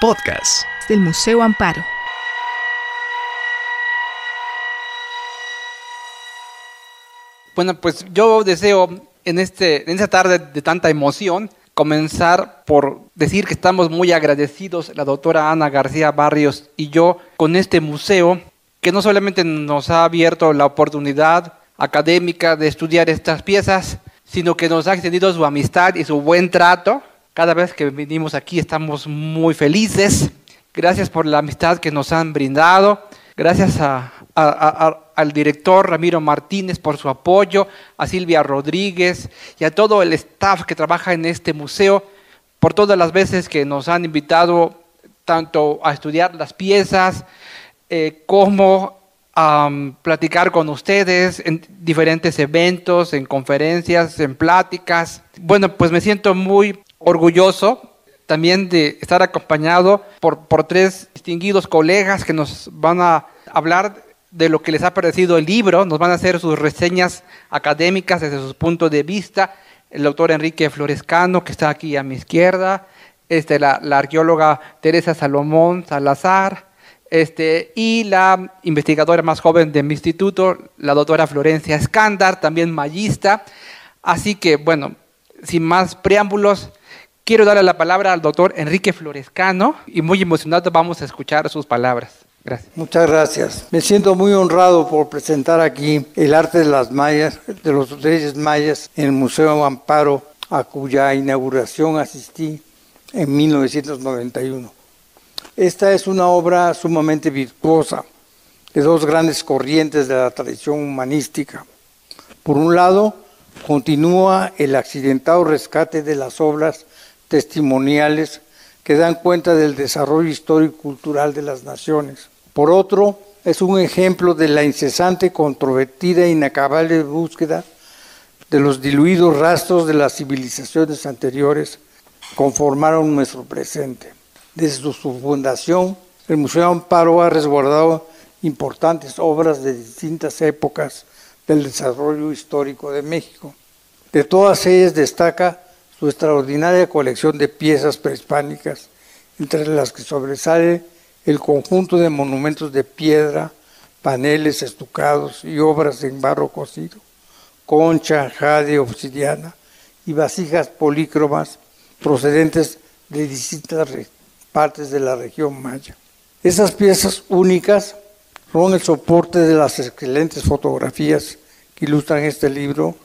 Podcast del Museo Amparo. Bueno, pues yo deseo en, este, en esta tarde de tanta emoción comenzar por decir que estamos muy agradecidos, la doctora Ana García Barrios y yo, con este museo que no solamente nos ha abierto la oportunidad académica de estudiar estas piezas, sino que nos ha extendido su amistad y su buen trato. Cada vez que venimos aquí estamos muy felices. Gracias por la amistad que nos han brindado. Gracias al director Ramiro Martínez por su apoyo, a Silvia Rodríguez y a todo el staff que trabaja en este museo por todas las veces que nos han invitado tanto a estudiar las piezas eh, como a platicar con ustedes en diferentes eventos, en conferencias, en pláticas. Bueno, pues me siento muy orgulloso también de estar acompañado por, tres distinguidos colegas que nos van a hablar de lo que les ha parecido el libro, nos van a hacer sus reseñas académicas desde sus puntos de vista. El doctor Enrique Florescano, que está aquí a mi izquierda, este, la, la arqueóloga Teresa Salomón Salazar, este, y la investigadora más joven de mi instituto, la doctora Florencia Escándar, también magista. Así que, bueno, sin más preámbulos, quiero darle la palabra al doctor Enrique Florescano y muy emocionado vamos a escuchar sus palabras. Gracias. Muchas gracias. Me siento muy honrado por presentar aquí el arte de las mayas, de los reyes mayas en el Museo Amparo, a cuya inauguración asistí en 1991. Esta es una obra sumamente virtuosa de dos grandes corrientes de la tradición humanística. Por un lado, continúa el accidentado rescate de las obras testimoniales que dan cuenta del desarrollo histórico y cultural de las naciones. Por otro, es un ejemplo de la incesante, controvertida e inacabable búsqueda de los diluidos rastros de las civilizaciones anteriores conformaron nuestro presente. Desde su fundación, el Museo Amparo ha resguardado importantes obras de distintas épocas del desarrollo histórico de México. De todas ellas destaca su extraordinaria colección de piezas prehispánicas, entre las que sobresale el conjunto de monumentos de piedra, paneles estucados y obras en barro cocido, concha, jade, obsidiana y vasijas polícromas procedentes de distintas partes de la región maya. Esas piezas únicas son el soporte de las excelentes fotografías que ilustran este libro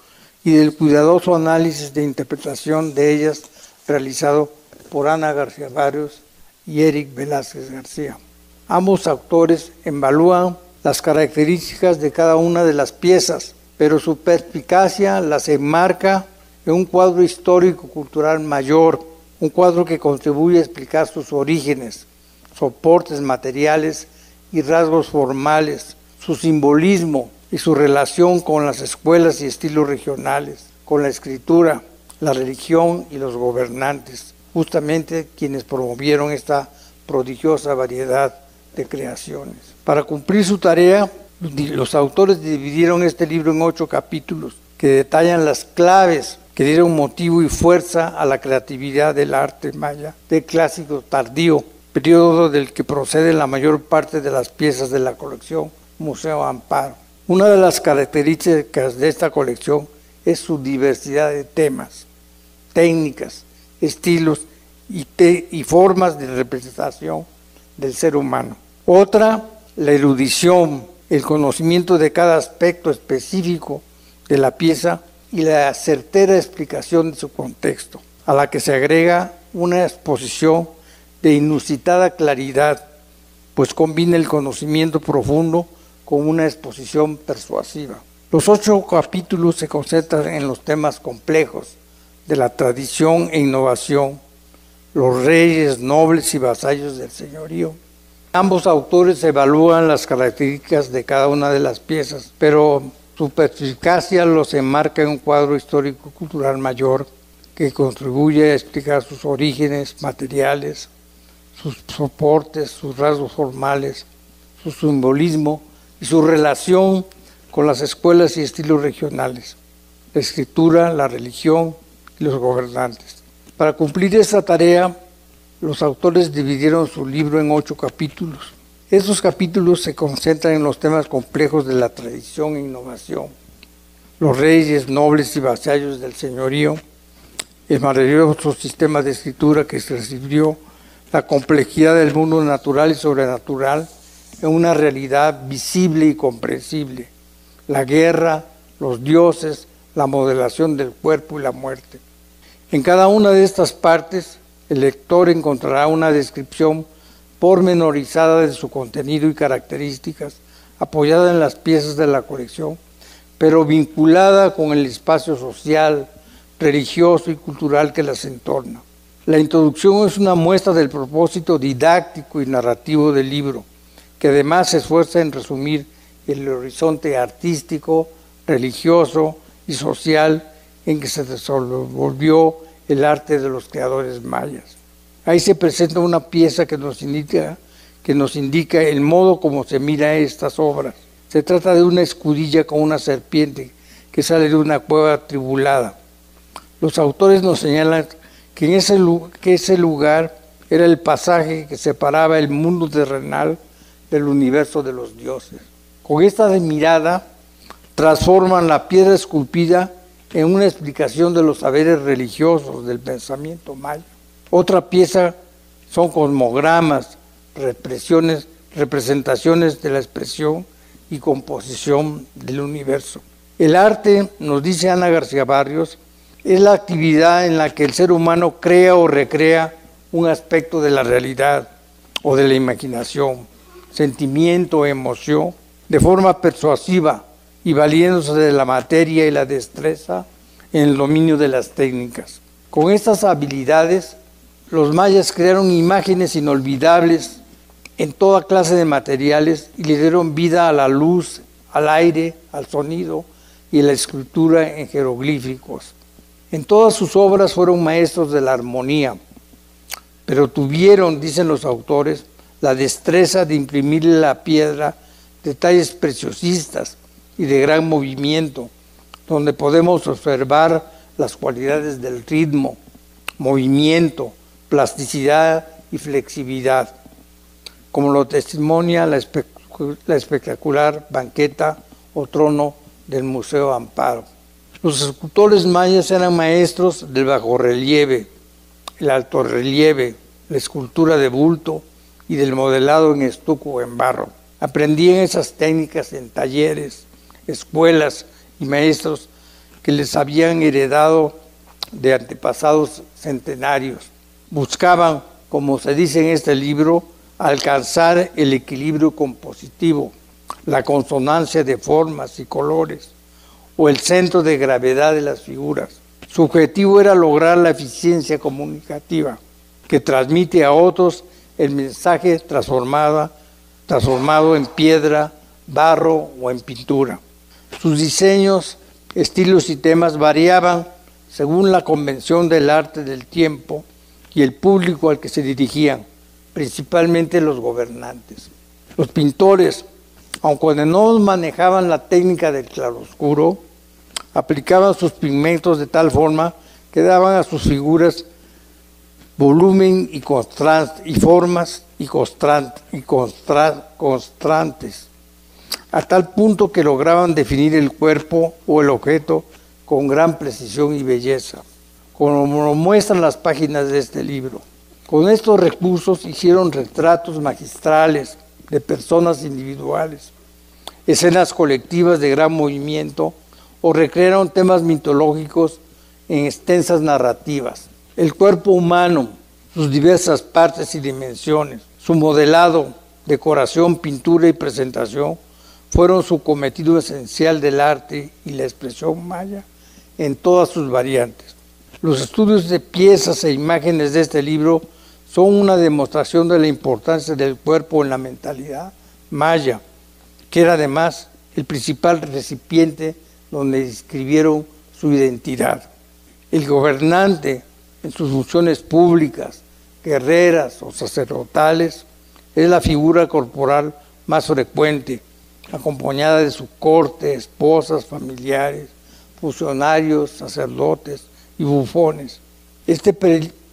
y del cuidadoso análisis de interpretación de ellas realizado por Ana García Barrios y Eric Velázquez García. Ambos autores evalúan las características de cada una de las piezas, pero su perspicacia las enmarca en un cuadro histórico-cultural mayor, un cuadro que contribuye a explicar sus orígenes, soportes materiales y rasgos formales, su simbolismo, y su relación con las escuelas y estilos regionales, con la escritura, la religión y los gobernantes, justamente quienes promovieron esta prodigiosa variedad de creaciones. Para cumplir su tarea, los autores dividieron este libro en ocho capítulos que detallan las claves que dieron motivo y fuerza a la creatividad del arte maya de clásico tardío, periodo del que procede la mayor parte de las piezas de la colección Museo Amparo. Una de las características de esta colección es su diversidad de temas, técnicas, estilos y, formas de representación del ser humano. Otra, la erudición, el conocimiento de cada aspecto específico de la pieza y la certera explicación de su contexto, a la que se agrega una exposición de inusitada claridad, pues combina el conocimiento profundo con una exposición persuasiva. Los ocho capítulos se concentran en los temas complejos de la tradición e innovación, los reyes, nobles y vasallos del señorío. Ambos autores evalúan las características de cada una de las piezas, pero su perspicacia los enmarca en un cuadro histórico-cultural mayor que contribuye a explicar sus orígenes materiales, sus soportes, sus rasgos formales, su simbolismo y su relación con las escuelas y estilos regionales, la escritura, la religión y los gobernantes. Para cumplir esta tarea, los autores dividieron su libro en ocho capítulos. Estos capítulos se concentran en los temas complejos de la tradición e innovación, los reyes, nobles y vasallos del señorío, el maravilloso sistema de escritura que se recibió, la complejidad del mundo natural y sobrenatural en una realidad visible y comprensible, la guerra, los dioses, la modelación del cuerpo y la muerte. En cada una de estas partes, el lector encontrará una descripción pormenorizada de su contenido y características, apoyada en las piezas de la colección, pero vinculada con el espacio social, religioso y cultural que las entorna. La introducción es una muestra del propósito didáctico y narrativo del libro, que además se esfuerza en resumir el horizonte artístico, religioso y social en que se desenvolvió el arte de los creadores mayas. Ahí se presenta una pieza que nos indica, el modo como se mira estas obras. Se trata de una escudilla con una serpiente que sale de una cueva tribulada. Los autores nos señalan que ese lugar era el pasaje que separaba el mundo terrenal del universo de los dioses. Con esta mirada transforman la piedra esculpida en una explicación de los saberes religiosos del pensamiento maya. Otra pieza son cosmogramas, represiones, representaciones de la expresión y composición del universo. El arte, nos dice Ana García Barrios, es la actividad en la que el ser humano crea o recrea un aspecto de la realidad o de la imaginación, sentimiento, emoción, de forma persuasiva, y valiéndose de la materia y la destreza en el dominio de las técnicas. Con estas habilidades, los mayas crearon imágenes inolvidables en toda clase de materiales y le dieron vida a la luz, al aire, al sonido y a la escritura en jeroglíficos. En todas sus obras fueron maestros de la armonía, pero tuvieron, dicen los autores, la destreza de imprimirle a la piedra detalles preciosistas y de gran movimiento, donde podemos observar las cualidades del ritmo, movimiento, plasticidad y flexibilidad, como lo testimonia la, espectacular banqueta o trono del Museo Amparo. Los escultores mayas eran maestros del bajorrelieve, el alto relieve, la escultura de bulto y del modelado en estuco o en barro. Aprendían esas técnicas en talleres, escuelas y maestros que les habían heredado de antepasados centenarios. Buscaban, como se dice en este libro, alcanzar el equilibrio compositivo, la consonancia de formas y colores o el centro de gravedad de las figuras. Su objetivo era lograr la eficiencia comunicativa que transmite a otros el mensaje transformado, transformado en piedra, barro o en pintura. Sus diseños, estilos y temas variaban según la convención del arte del tiempo y el público al que se dirigían, principalmente los gobernantes. Los pintores, aunque no manejaban la técnica del claroscuro, aplicaban sus pigmentos de tal forma que daban a sus figuras volumen y, formas y, y constantes a tal punto que lograban definir el cuerpo o el objeto con gran precisión y belleza, como lo muestran las páginas de este libro. Con estos recursos hicieron retratos magistrales de personas individuales, escenas colectivas de gran movimiento o recrearon temas mitológicos en extensas narrativas. El cuerpo humano, sus diversas partes y dimensiones, su modelado, decoración, pintura y presentación fueron su cometido esencial del arte y la expresión maya en todas sus variantes. Los estudios de piezas e imágenes de este libro son una demostración de la importancia del cuerpo en la mentalidad maya, que era además el principal recipiente donde escribieron su identidad. El gobernante, en sus funciones públicas, guerreras o sacerdotales, es la figura corporal más frecuente acompañada de su corte, esposas, familiares, funcionarios, sacerdotes y bufones. Este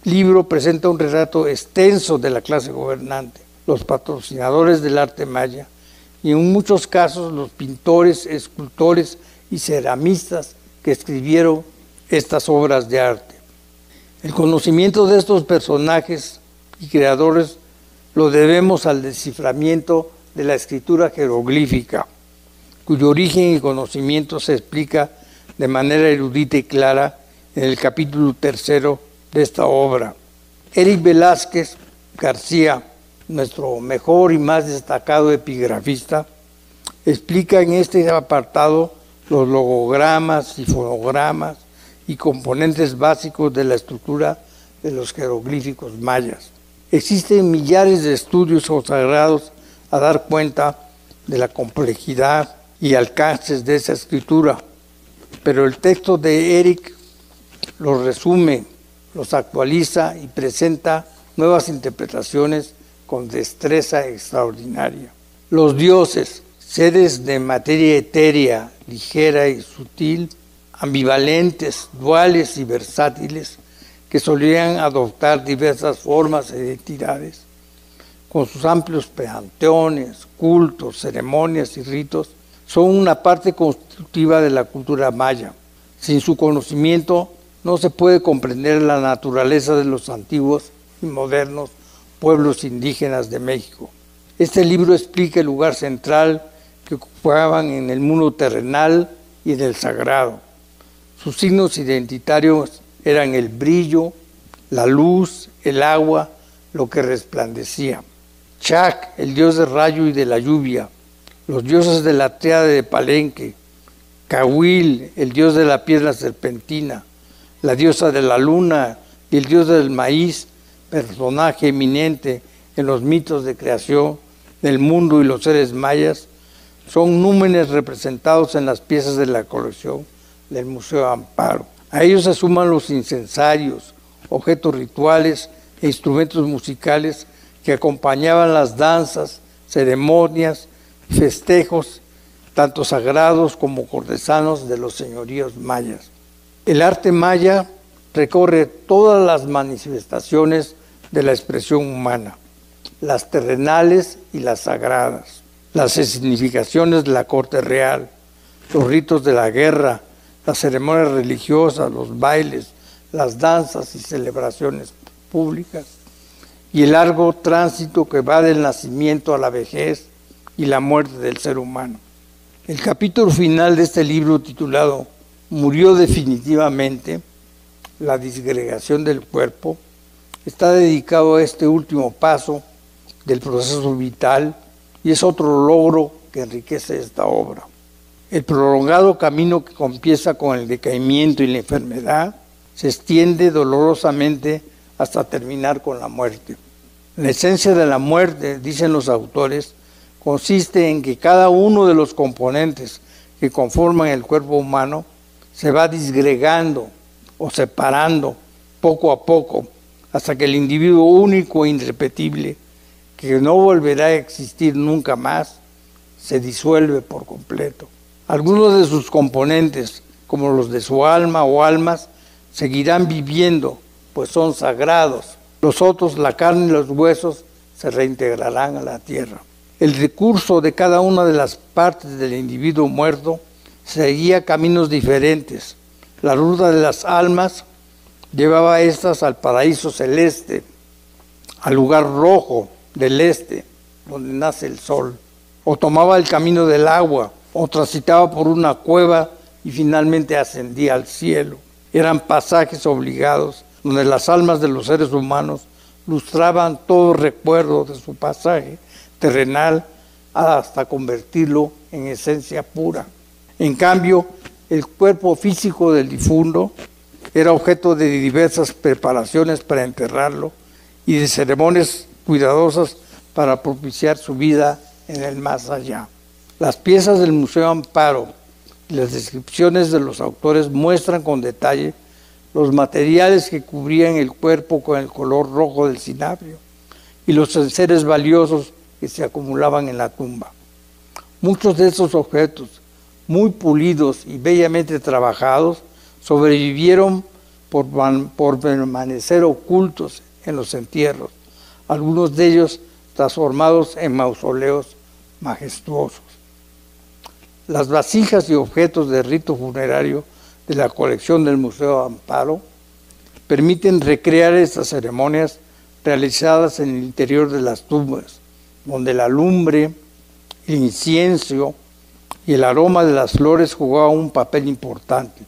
libro presenta un retrato extenso de la clase gobernante, los patrocinadores del arte maya y en muchos casos los pintores, escultores y ceramistas que escribieron estas obras de arte. El conocimiento de estos personajes y creadores lo debemos al desciframiento de la escritura jeroglífica, cuyo origen y conocimiento se explica de manera erudita y clara en el capítulo tercero de esta obra. Eric Velázquez García, nuestro mejor y más destacado epigrafista, explica en este apartado los logogramas y fonogramas y componentes básicos de la estructura de los jeroglíficos mayas. Existen millares de estudios consagrados a dar cuenta de la complejidad y alcances de esa escritura, pero el texto de Eric los resume, los actualiza y presenta nuevas interpretaciones con destreza extraordinaria. Los dioses, seres de materia etérea, ligera y sutil, ambivalentes, duales y versátiles, que solían adoptar diversas formas e identidades, con sus amplios panteones, cultos, ceremonias y ritos, son una parte constitutiva de la cultura maya. Sin su conocimiento no se puede comprender la naturaleza de los antiguos y modernos pueblos indígenas de México. Este libro explica el lugar central que ocupaban en el mundo terrenal y en el sagrado. Sus signos identitarios eran el brillo, la luz, el agua, lo que resplandecía. Chac, el dios del rayo y de la lluvia, los dioses de la triada de Palenque, Cahuil, el dios de la piedra serpentina, la diosa de la luna y el dios del maíz, personaje eminente en los mitos de creación del mundo y los seres mayas, son númenes representados en las piezas de la colección del Museo Amparo. A ellos se suman los incensarios, objetos rituales e instrumentos musicales que acompañaban las danzas, ceremonias, festejos, tanto sagrados como cortesanos de los señoríos mayas. El arte maya recorre todas las manifestaciones de la expresión humana, las terrenales y las sagradas, las significaciones de la corte real, los ritos de la guerra, las ceremonias religiosas, los bailes, las danzas y celebraciones públicas, y el largo tránsito que va del nacimiento a la vejez y la muerte del ser humano. El capítulo final de este libro titulado Murió definitivamente, la disgregación del cuerpo, está dedicado a este último paso del proceso vital y es otro logro que enriquece esta obra. El prolongado camino que comienza con el decaimiento y la enfermedad se extiende dolorosamente hasta terminar con la muerte. La esencia de la muerte, dicen los autores, consiste en que cada uno de los componentes que conforman el cuerpo humano se va disgregando o separando poco a poco hasta que el individuo único e irrepetible, que no volverá a existir nunca más, se disuelve por completo. Algunos de sus componentes, como los de su alma o almas, seguirán viviendo, pues son sagrados. Los otros, la carne y los huesos, se reintegrarán a la tierra. El recurso de cada una de las partes del individuo muerto seguía caminos diferentes. La ruta de las almas llevaba a estas al paraíso celeste, al lugar rojo del este, donde nace el sol, o tomaba el camino del agua, o transitaba por una cueva y finalmente ascendía al cielo. Eran pasajes obligados donde las almas de los seres humanos lustraban todo recuerdo de su pasaje terrenal hasta convertirlo en esencia pura. En cambio, el cuerpo físico del difunto era objeto de diversas preparaciones para enterrarlo y de ceremonias cuidadosas para propiciar su vida en el más allá. Las piezas del Museo Amparo y las descripciones de los autores muestran con detalle los materiales que cubrían el cuerpo con el color rojo del cinabrio y los seres valiosos que se acumulaban en la tumba. Muchos de esos objetos, muy pulidos y bellamente trabajados, sobrevivieron por, por permanecer ocultos en los entierros, algunos de ellos transformados en mausoleos majestuosos. Las vasijas y objetos de rito funerario de la colección del Museo Amparo permiten recrear estas ceremonias realizadas en el interior de las tumbas, donde la lumbre, el incienso y el aroma de las flores jugaban un papel importante.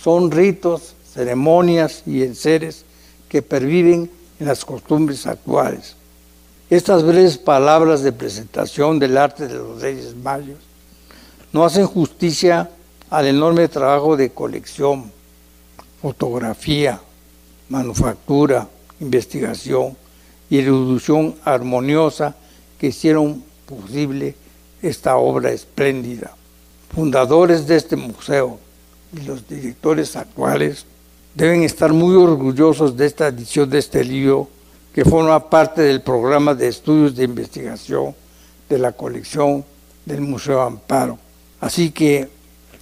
Son ritos, ceremonias y enseres que perviven en las costumbres actuales. Estas breves palabras de presentación del arte de los Reyes Mayos no hacen justicia al enorme trabajo de colección, fotografía, manufactura, investigación y erudición armoniosa que hicieron posible esta obra espléndida. Fundadores de este museo y los directores actuales deben estar muy orgullosos de esta edición de este libro que forma parte del programa de estudios de investigación de la colección del Museo Amparo. Así que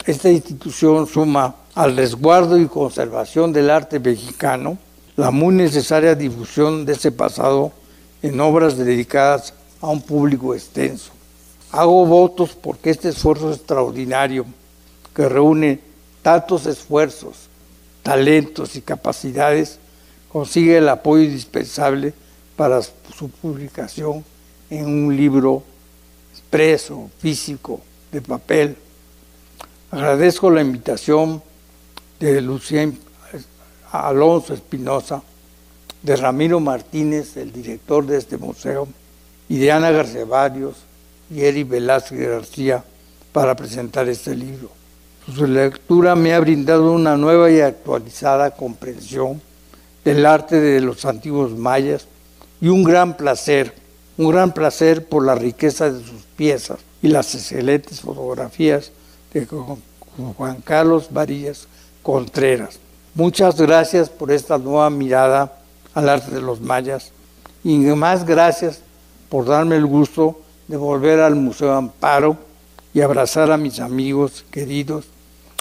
esta institución suma al resguardo y conservación del arte mexicano la muy necesaria difusión de ese pasado en obras dedicadas a un público extenso. Hago votos porque este esfuerzo extraordinario que reúne tantos esfuerzos, talentos y capacidades consigue el apoyo indispensable para su publicación en un libro expreso, físico, de papel. Agradezco la invitación de Lucien Alonso Espinosa, de Ramiro Martínez, el director de este museo, y de Ana García Barrios y Eri Velázquez García para presentar este libro. Su lectura me ha brindado una nueva y actualizada comprensión del arte de los antiguos mayas y un gran placer, un gran placer por la riqueza de sus piezas y las excelentes fotografías de Juan Carlos Varillas Contreras. Muchas gracias por esta nueva mirada al arte de los mayas y más gracias por darme el gusto de volver al Museo Amparo y abrazar a mis amigos queridos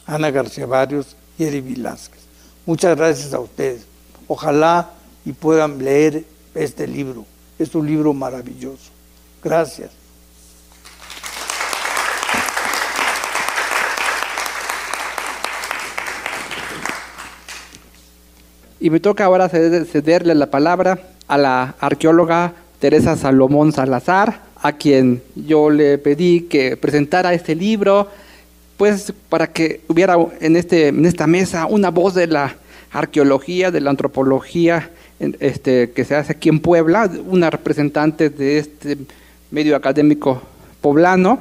Ana García Barrios y Eri Velázquez. Muchas gracias a ustedes. Ojalá y puedan leer este libro. Es un libro maravilloso. Gracias. Y me toca ahora cederle la palabra a la arqueóloga Teresa Salomón Salazar, a quien yo le pedí que presentara este libro, pues para que hubiera en, este, en esta mesa una voz de la arqueología, de la antropología este, que se hace aquí en Puebla, una representante de este medio académico poblano,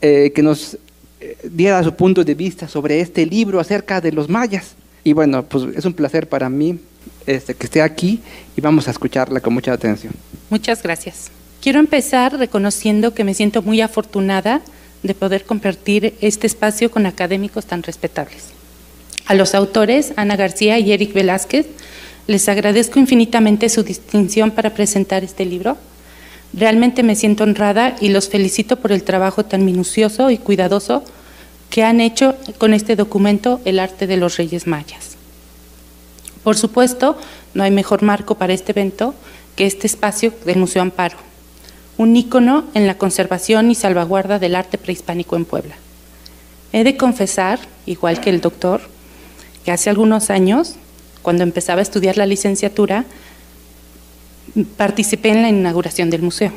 eh, que nos eh, diera su punto de vista sobre este libro acerca de los mayas. Y bueno, pues es un placer para mí este, que esté aquí y vamos a escucharla con mucha atención. Muchas gracias. Quiero empezar reconociendo que me siento muy afortunada de poder compartir este espacio con académicos tan respetables. A los autores, Ana García y Eric Velázquez, les agradezco infinitamente su distinción para presentar este libro. Realmente me siento honrada y los felicito por el trabajo tan minucioso y cuidadoso que han hecho con este documento El arte de los reyes mayas. Por supuesto, no hay mejor marco para este evento que este espacio del Museo Amparo, un ícono en la conservación y salvaguarda del arte prehispánico en Puebla. He de confesar, igual que el doctor, que hace algunos años, cuando empezaba a estudiar la licenciatura, participé en la inauguración del museo.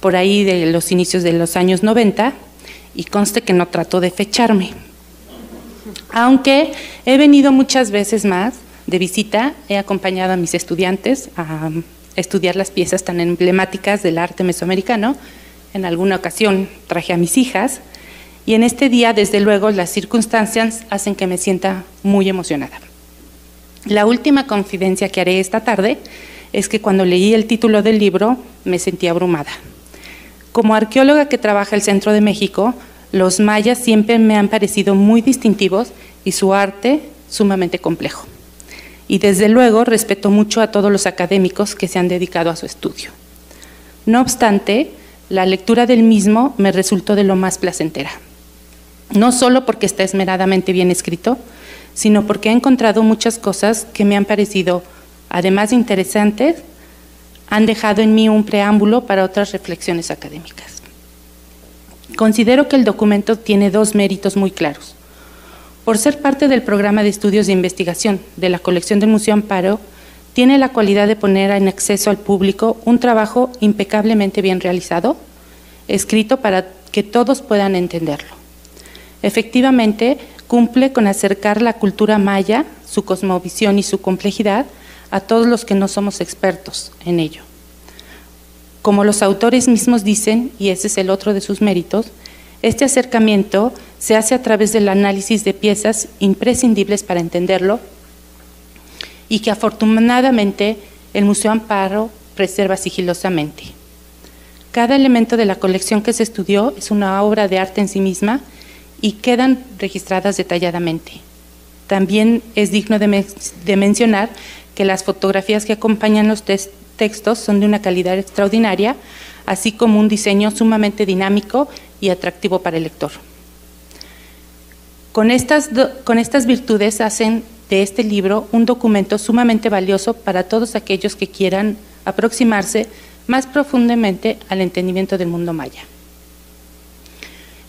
Por ahí de los inicios de los años 90, y conste que no trato de fecharme. Aunque he venido muchas veces más de visita, he acompañado a mis estudiantes a estudiar las piezas tan emblemáticas del arte mesoamericano. En alguna ocasión traje a mis hijas y en este día, desde luego, las circunstancias hacen que me sienta muy emocionada. La última confidencia que haré esta tarde es que cuando leí el título del libro me sentí abrumada. Como arqueóloga que trabaja el Centro de México, los mayas siempre me han parecido muy distintivos y su arte sumamente complejo. Y desde luego respeto mucho a todos los académicos que se han dedicado a su estudio. No obstante, la lectura del mismo me resultó de lo más placentera no solo porque está esmeradamente bien escrito, sino porque he encontrado muchas cosas que me han parecido, además de interesantes, han dejado en mí un preámbulo para otras reflexiones académicas. Considero que el documento tiene dos méritos muy claros. Por ser parte del programa de estudios de investigación de la colección del Museo Amparo, tiene la cualidad de poner en acceso al público un trabajo impecablemente bien realizado, escrito para que todos puedan entenderlo. Efectivamente, cumple con acercar la cultura maya, su cosmovisión y su complejidad a todos los que no somos expertos en ello. Como los autores mismos dicen, y ese es el otro de sus méritos, este acercamiento se hace a través del análisis de piezas imprescindibles para entenderlo y que afortunadamente el Museo Amparo preserva sigilosamente. Cada elemento de la colección que se estudió es una obra de arte en sí misma y quedan registradas detalladamente. También es digno de, mencionar que las fotografías que acompañan los textos son de una calidad extraordinaria, así como un diseño sumamente dinámico y atractivo para el lector. Con estas, con estas virtudes hacen de este libro un documento sumamente valioso para todos aquellos que quieran aproximarse más profundamente al entendimiento del mundo maya.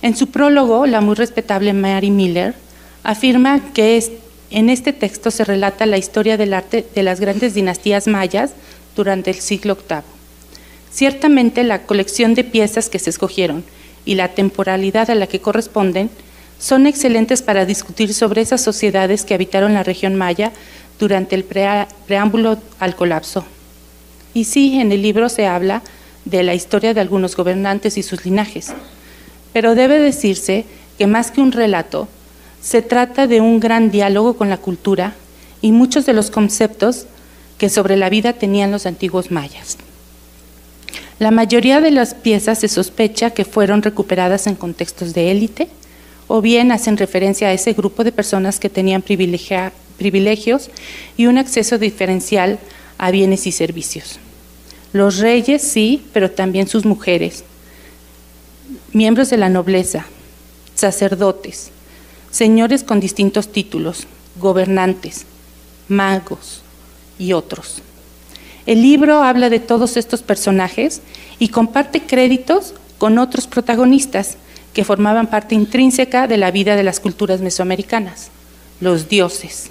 En su prólogo, la muy respetable Mary Miller afirma que es, en este texto se relata la historia del arte de las grandes dinastías mayas durante el siglo VIII. Ciertamente la colección de piezas que se escogieron y la temporalidad a la que corresponden son excelentes para discutir sobre esas sociedades que habitaron la región maya durante el preámbulo al colapso. Y sí, en el libro se habla de la historia de algunos gobernantes y sus linajes, pero debe decirse que más que un relato, se trata de un gran diálogo con la cultura y muchos de los conceptos que sobre la vida tenían los antiguos mayas. La mayoría de las piezas se sospecha que fueron recuperadas en contextos de élite o bien hacen referencia a ese grupo de personas que tenían privilegios y un acceso diferencial a bienes y servicios. Los reyes sí, pero también sus mujeres, miembros de la nobleza, sacerdotes, señores con distintos títulos, gobernantes, magos y otros. El libro habla de todos estos personajes y comparte créditos con otros protagonistas que formaban parte intrínseca de la vida de las culturas mesoamericanas, los dioses.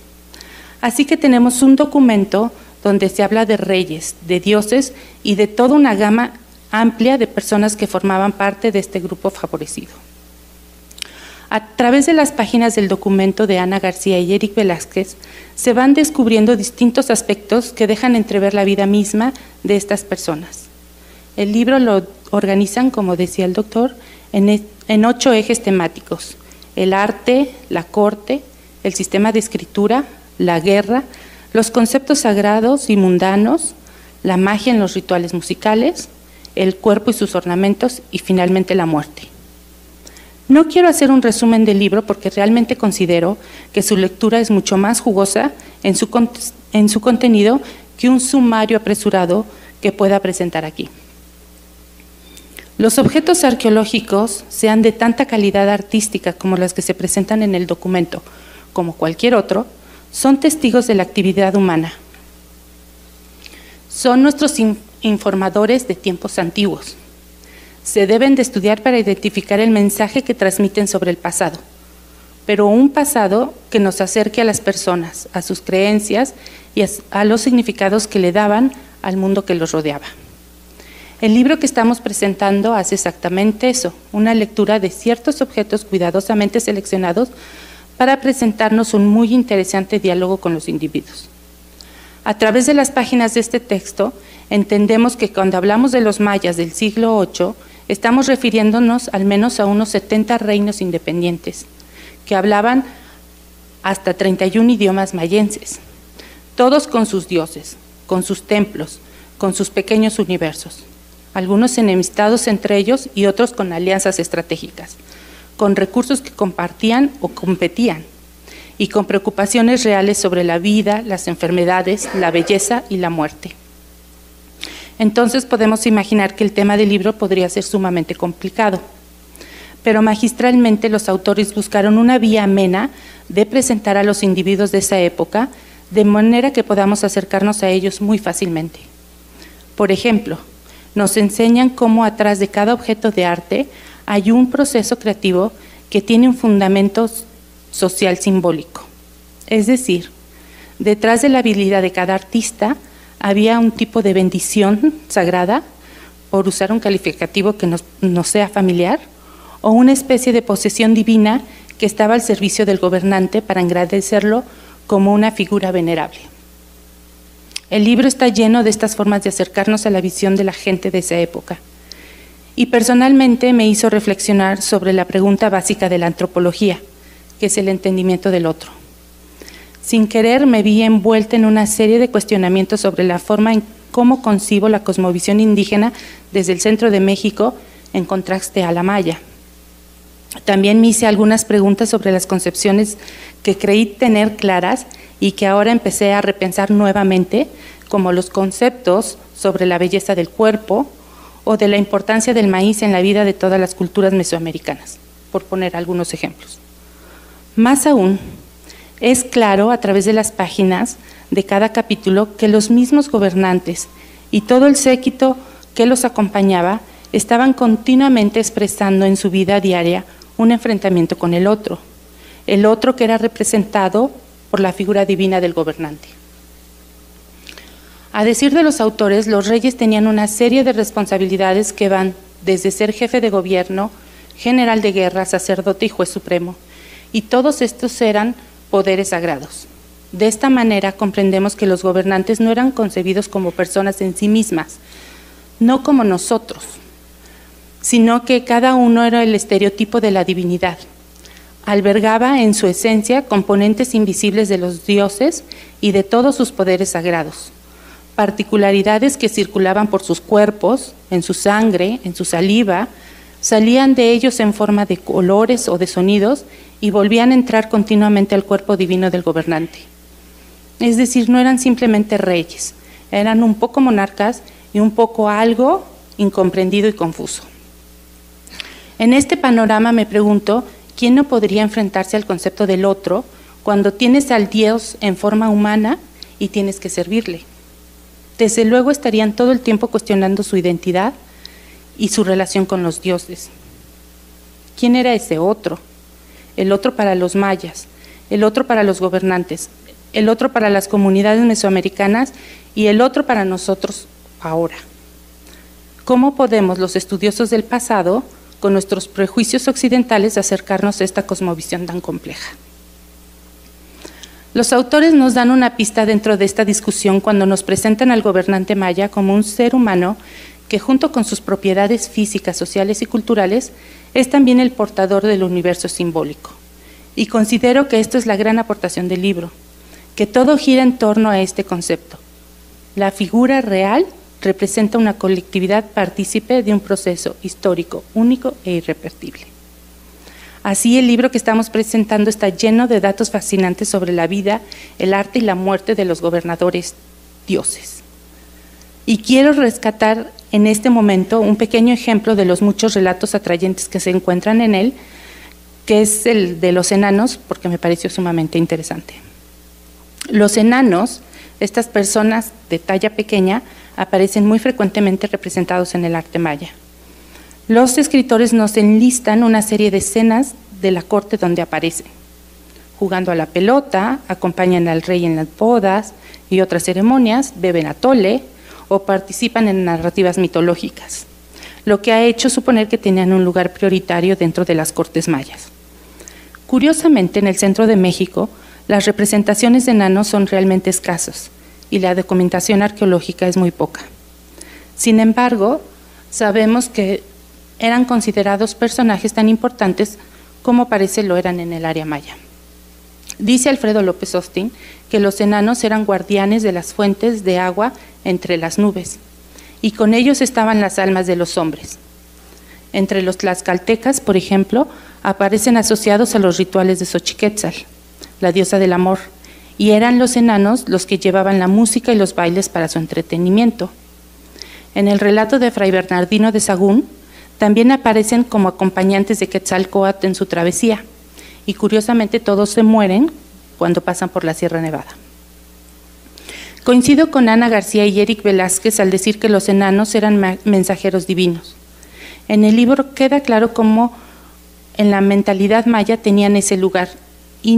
Así que tenemos un documento donde se habla de reyes, de dioses y de toda una gama amplia de personas que formaban parte de este grupo favorecido. A través de las páginas del documento de Ana García y Eric Velázquez se van descubriendo distintos aspectos que dejan entrever la vida misma de estas personas. El libro lo organizan, como decía el doctor, en, e, en ocho ejes temáticos. El arte, la corte, el sistema de escritura, la guerra, los conceptos sagrados y mundanos, la magia en los rituales musicales, el cuerpo y sus ornamentos y finalmente la muerte. No quiero hacer un resumen del libro porque realmente considero que su lectura es mucho más jugosa en su, en su contenido que un sumario apresurado que pueda presentar aquí. Los objetos arqueológicos, sean de tanta calidad artística como las que se presentan en el documento, como cualquier otro, son testigos de la actividad humana. Son nuestros informadores de tiempos antiguos. Se deben de estudiar para identificar el mensaje que transmiten sobre el pasado, pero un pasado que nos acerque a las personas, a sus creencias y a los significados que le daban al mundo que los rodeaba. El libro que estamos presentando hace exactamente eso, una lectura de ciertos objetos cuidadosamente seleccionados para presentarnos un muy interesante diálogo con los individuos. A través de las páginas de este texto, entendemos que cuando hablamos de los mayas del siglo VIII, estamos refiriéndonos al menos a unos 70 reinos independientes, que hablaban hasta 31 idiomas mayenses, todos con sus dioses, con sus templos, con sus pequeños universos algunos enemistados entre ellos y otros con alianzas estratégicas, con recursos que compartían o competían, y con preocupaciones reales sobre la vida, las enfermedades, la belleza y la muerte. Entonces podemos imaginar que el tema del libro podría ser sumamente complicado. pero magistralmente los autores buscaron una vía amena de presentar a los individuos de esa época de manera que podamos acercarnos a ellos muy fácilmente. Por ejemplo, nos enseñan cómo atrás de cada objeto de arte hay un proceso creativo que tiene un fundamento social simbólico. Es decir, detrás de la habilidad de cada artista había un tipo de bendición sagrada, por usar un calificativo que no sea familiar, o una especie de posesión divina que estaba al servicio del gobernante para agradecerlo como una figura venerable. El libro está lleno de estas formas de acercarnos a la visión de la gente de esa época. Y personalmente me hizo reflexionar sobre la pregunta básica de la antropología, que es el entendimiento del otro. Sin querer me vi envuelta en una serie de cuestionamientos sobre la forma en cómo concibo la cosmovisión indígena desde el centro de México en contraste a la maya. También me hice algunas preguntas sobre las concepciones que creí tener claras y que ahora empecé a repensar nuevamente, como los conceptos sobre la belleza del cuerpo o de la importancia del maíz en la vida de todas las culturas mesoamericanas, por poner algunos ejemplos. Más aún, es claro a través de las páginas de cada capítulo que los mismos gobernantes y todo el séquito que los acompañaba estaban continuamente expresando en su vida diaria un enfrentamiento con el otro, el otro que era representado por la figura divina del gobernante. A decir de los autores, los reyes tenían una serie de responsabilidades que van desde ser jefe de gobierno, general de guerra, sacerdote y juez supremo, y todos estos eran poderes sagrados. De esta manera comprendemos que los gobernantes no eran concebidos como personas en sí mismas, no como nosotros, sino que cada uno era el estereotipo de la divinidad. Albergaba en su esencia componentes invisibles de los dioses y de todos sus poderes sagrados, particularidades que circulaban por sus cuerpos, en su sangre, en su saliva, salían de ellos en forma de colores o de sonidos y volvían a entrar continuamente al cuerpo divino del gobernante. Es decir, no eran simplemente reyes, eran un poco monarcas y un poco algo incomprendido y confuso. En este panorama me pregunto, ¿quién no podría enfrentarse al concepto del otro cuando tienes al Dios en forma humana y tienes que servirle? Desde luego estarían todo el tiempo cuestionando su identidad y su relación con los dioses. ¿Quién era ese otro? El otro para los mayas, el otro para los gobernantes, el otro para las comunidades mesoamericanas y el otro para nosotros ahora. ¿Cómo podemos los estudiosos del pasado con nuestros prejuicios occidentales acercarnos a esta cosmovisión tan compleja. Los autores nos dan una pista dentro de esta discusión cuando nos presentan al gobernante maya como un ser humano que junto con sus propiedades físicas, sociales y culturales es también el portador del universo simbólico. Y considero que esto es la gran aportación del libro, que todo gira en torno a este concepto. La figura real representa una colectividad partícipe de un proceso histórico único e irrepetible. Así el libro que estamos presentando está lleno de datos fascinantes sobre la vida, el arte y la muerte de los gobernadores dioses. Y quiero rescatar en este momento un pequeño ejemplo de los muchos relatos atrayentes que se encuentran en él, que es el de los enanos, porque me pareció sumamente interesante. Los enanos, estas personas de talla pequeña, aparecen muy frecuentemente representados en el arte maya. Los escritores nos enlistan una serie de escenas de la corte donde aparecen. Jugando a la pelota, acompañan al rey en las bodas y otras ceremonias, beben atole o participan en narrativas mitológicas, lo que ha hecho suponer que tenían un lugar prioritario dentro de las cortes mayas. Curiosamente, en el centro de México, las representaciones de enanos son realmente escasas y la documentación arqueológica es muy poca. Sin embargo, sabemos que eran considerados personajes tan importantes como parece lo eran en el área maya. Dice Alfredo López Austin que los enanos eran guardianes de las fuentes de agua entre las nubes, y con ellos estaban las almas de los hombres. Entre los tlaxcaltecas, por ejemplo, aparecen asociados a los rituales de Xochiquetzal, la diosa del amor, y eran los enanos los que llevaban la música y los bailes para su entretenimiento. En el relato de Fray Bernardino de Sagún, También aparecen como acompañantes de Quetzalcoatl en su travesía, y curiosamente todos se mueren cuando pasan por la Sierra Nevada. Coincido con Ana García y Eric Velázquez al decir que los enanos eran mensajeros divinos. En el libro queda claro cómo en la mentalidad maya tenían ese lugar y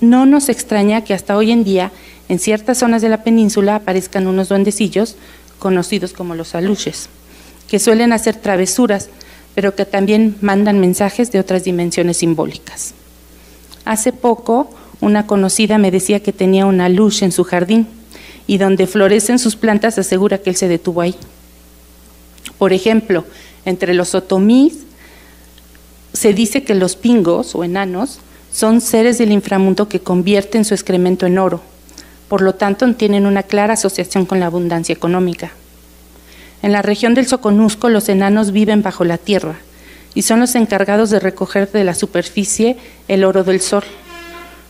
no nos extraña que hasta hoy en día en ciertas zonas de la península aparezcan unos duendecillos conocidos como los aluches, que suelen hacer travesuras, pero que también mandan mensajes de otras dimensiones simbólicas. Hace poco, una conocida me decía que tenía una luz en su jardín y donde florecen sus plantas asegura que él se detuvo ahí. Por ejemplo, entre los otomís se dice que los pingos o enanos son seres del inframundo que convierten su excremento en oro. Por lo tanto, tienen una clara asociación con la abundancia económica. En la región del Soconusco, los enanos viven bajo la tierra y son los encargados de recoger de la superficie el oro del sol.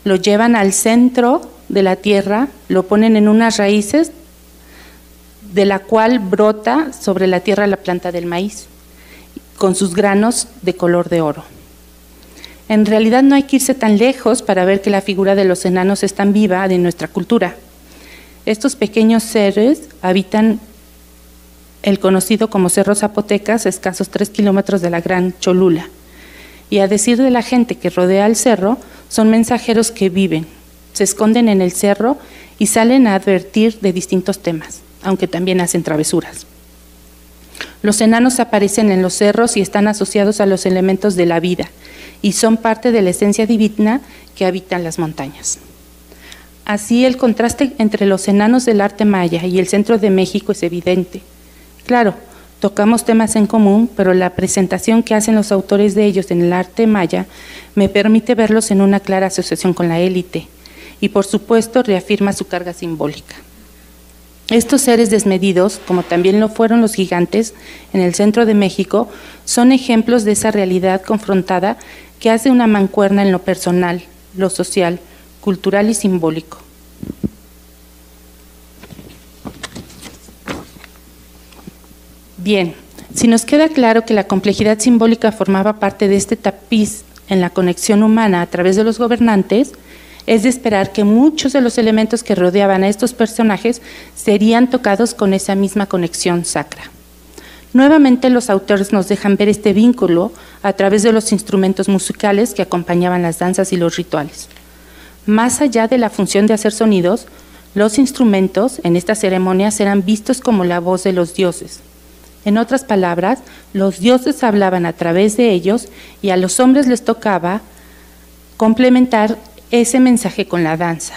Lo llevan al centro de la tierra, lo ponen en unas raíces de la cual brota sobre la tierra la planta del maíz, con sus granos de color de oro. En realidad no hay que irse tan lejos para ver que la figura de los enanos es tan viva de nuestra cultura. Estos pequeños seres habitan el conocido como Cerro Zapotecas, escasos tres kilómetros de la Gran Cholula. Y a decir de la gente que rodea el cerro, son mensajeros que viven, se esconden en el cerro y salen a advertir de distintos temas, aunque también hacen travesuras. Los enanos aparecen en los cerros y están asociados a los elementos de la vida y son parte de la esencia divina que habitan las montañas. Así el contraste entre los enanos del arte maya y el centro de México es evidente. Claro, tocamos temas en común, pero la presentación que hacen los autores de ellos en el arte maya me permite verlos en una clara asociación con la élite y por supuesto reafirma su carga simbólica. Estos seres desmedidos, como también lo fueron los gigantes en el centro de México, son ejemplos de esa realidad confrontada que hace una mancuerna en lo personal, lo social, cultural y simbólico. Bien, si nos queda claro que la complejidad simbólica formaba parte de este tapiz en la conexión humana a través de los gobernantes, es de esperar que muchos de los elementos que rodeaban a estos personajes serían tocados con esa misma conexión sacra. Nuevamente los autores nos dejan ver este vínculo a través de los instrumentos musicales que acompañaban las danzas y los rituales. Más allá de la función de hacer sonidos, los instrumentos en estas ceremonias eran vistos como la voz de los dioses, en otras palabras, los dioses hablaban a través de ellos y a los hombres les tocaba complementar ese mensaje con la danza.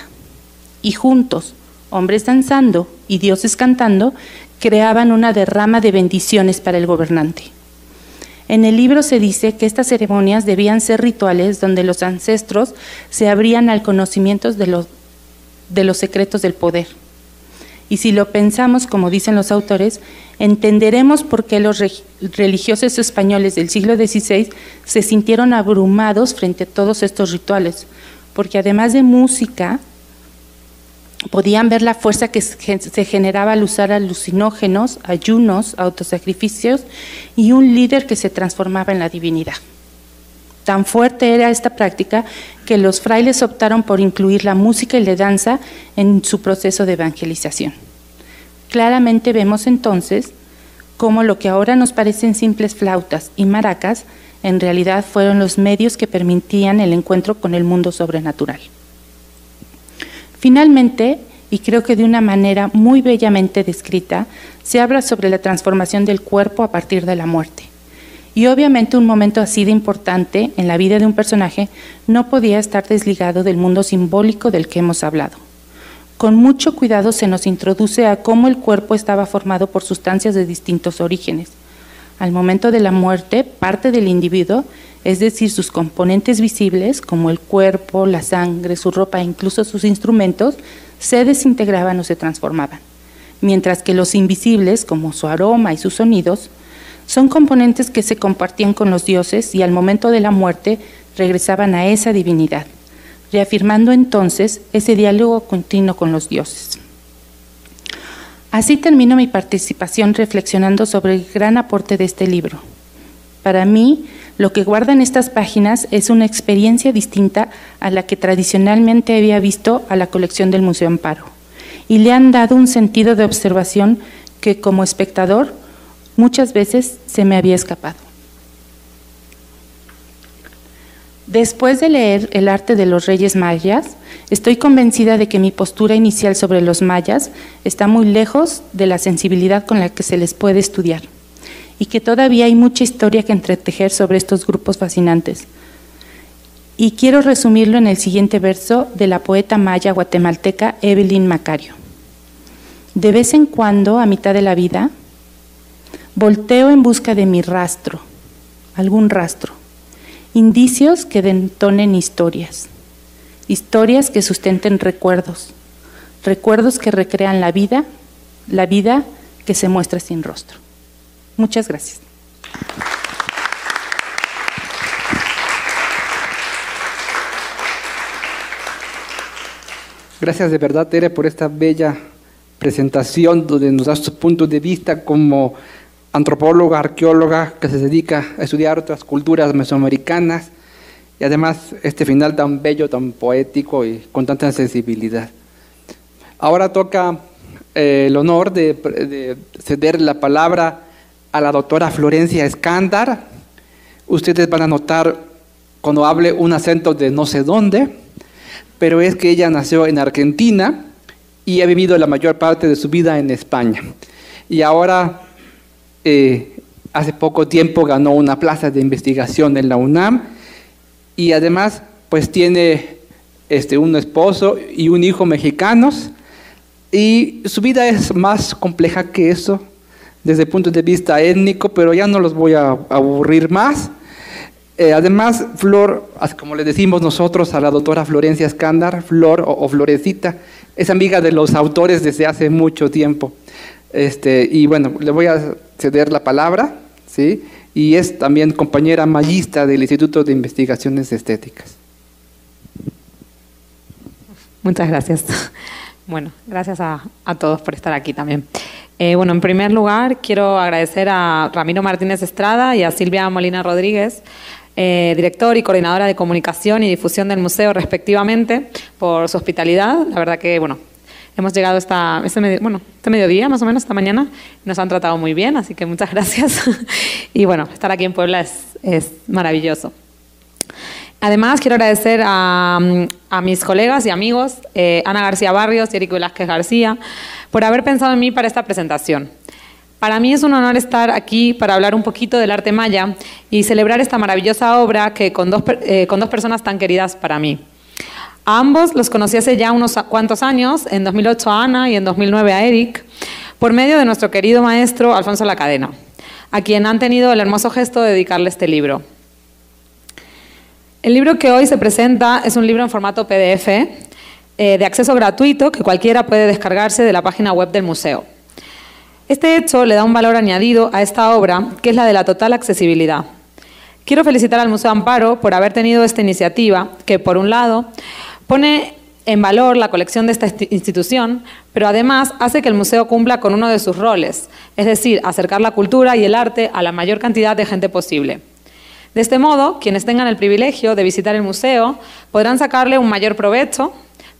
Y juntos, hombres danzando y dioses cantando, creaban una derrama de bendiciones para el gobernante. En el libro se dice que estas ceremonias debían ser rituales donde los ancestros se abrían al conocimiento de los, de los secretos del poder. Y si lo pensamos, como dicen los autores, entenderemos por qué los religiosos españoles del siglo XVI se sintieron abrumados frente a todos estos rituales, porque además de música, podían ver la fuerza que se generaba al usar alucinógenos, ayunos, autosacrificios y un líder que se transformaba en la divinidad. Tan fuerte era esta práctica que los frailes optaron por incluir la música y la danza en su proceso de evangelización. Claramente vemos entonces cómo lo que ahora nos parecen simples flautas y maracas en realidad fueron los medios que permitían el encuentro con el mundo sobrenatural. Finalmente, y creo que de una manera muy bellamente descrita, se habla sobre la transformación del cuerpo a partir de la muerte. Y obviamente un momento así de importante en la vida de un personaje no podía estar desligado del mundo simbólico del que hemos hablado. Con mucho cuidado se nos introduce a cómo el cuerpo estaba formado por sustancias de distintos orígenes. Al momento de la muerte, parte del individuo, es decir, sus componentes visibles, como el cuerpo, la sangre, su ropa e incluso sus instrumentos, se desintegraban o se transformaban, mientras que los invisibles, como su aroma y sus sonidos, son componentes que se compartían con los dioses y al momento de la muerte regresaban a esa divinidad reafirmando entonces ese diálogo continuo con los dioses. Así termino mi participación reflexionando sobre el gran aporte de este libro. Para mí, lo que guardan estas páginas es una experiencia distinta a la que tradicionalmente había visto a la colección del Museo Amparo, y le han dado un sentido de observación que como espectador muchas veces se me había escapado. Después de leer El arte de los reyes mayas, estoy convencida de que mi postura inicial sobre los mayas está muy lejos de la sensibilidad con la que se les puede estudiar y que todavía hay mucha historia que entretejer sobre estos grupos fascinantes. Y quiero resumirlo en el siguiente verso de la poeta maya guatemalteca Evelyn Macario. De vez en cuando, a mitad de la vida, volteo en busca de mi rastro, algún rastro, indicios que detonen historias, historias que sustenten recuerdos, recuerdos que recrean la vida, la vida que se muestra sin rostro. Muchas gracias. Gracias de verdad, Tere, por esta bella presentación donde nos das su punto de vista como antropóloga, arqueóloga que se dedica a estudiar otras culturas mesoamericanas y además este final tan bello, tan poético y con tanta sensibilidad. Ahora toca eh, el honor de, de ceder la palabra a la doctora Florencia Escándar. Ustedes van a notar cuando hable un acento de no sé dónde, pero es que ella nació en Argentina y ha vivido la mayor parte de su vida en España. Y ahora, eh, hace poco tiempo, ganó una plaza de investigación en la UNAM y además, pues tiene este, un esposo y un hijo mexicanos. Y su vida es más compleja que eso desde el punto de vista étnico, pero ya no los voy a aburrir más. Eh, además, Flor, como le decimos nosotros a la doctora Florencia Escándar, Flor o, Florecita, es amiga de los autores desde hace mucho tiempo. Este, y bueno, le voy a ceder la palabra, ¿sí? Y es también compañera magista del Instituto de Investigaciones Estéticas. Muchas gracias. Bueno, gracias a, a todos por estar aquí también. Eh, bueno, en primer lugar, quiero agradecer a Ramiro Martínez Estrada y a Silvia Molina Rodríguez, eh, director y coordinadora de comunicación y difusión del museo, respectivamente, por su hospitalidad. La verdad que, bueno, hemos llegado esta, este, bueno, este mediodía, más o menos, esta mañana, nos han tratado muy bien, así que muchas gracias. y bueno, estar aquí en Puebla es, es maravilloso. Además, quiero agradecer a, mis colegas y amigos, eh, Ana García Barrios y Eric Velázquez García, por haber pensado en mí para esta presentación. Para mí es un honor estar aquí para hablar un poquito del arte maya y celebrar esta maravillosa obra que con dos, eh, con dos personas tan queridas para mí. A ambos los conocí hace ya unos cuantos años, en 2008 a Ana y en 2009 a Eric, por medio de nuestro querido maestro Alfonso Lacadena, a quien han tenido el hermoso gesto de dedicarle este libro. El libro que hoy se presenta es un libro en formato PDF eh, de acceso gratuito que cualquiera puede descargarse de la página web del museo. Este hecho le da un valor añadido a esta obra, que es la de la total accesibilidad. Quiero felicitar al Museo Amparo por haber tenido esta iniciativa, que por un lado pone en valor la colección de esta institución, pero además hace que el museo cumpla con uno de sus roles, es decir, acercar la cultura y el arte a la mayor cantidad de gente posible. De este modo, quienes tengan el privilegio de visitar el museo podrán sacarle un mayor provecho,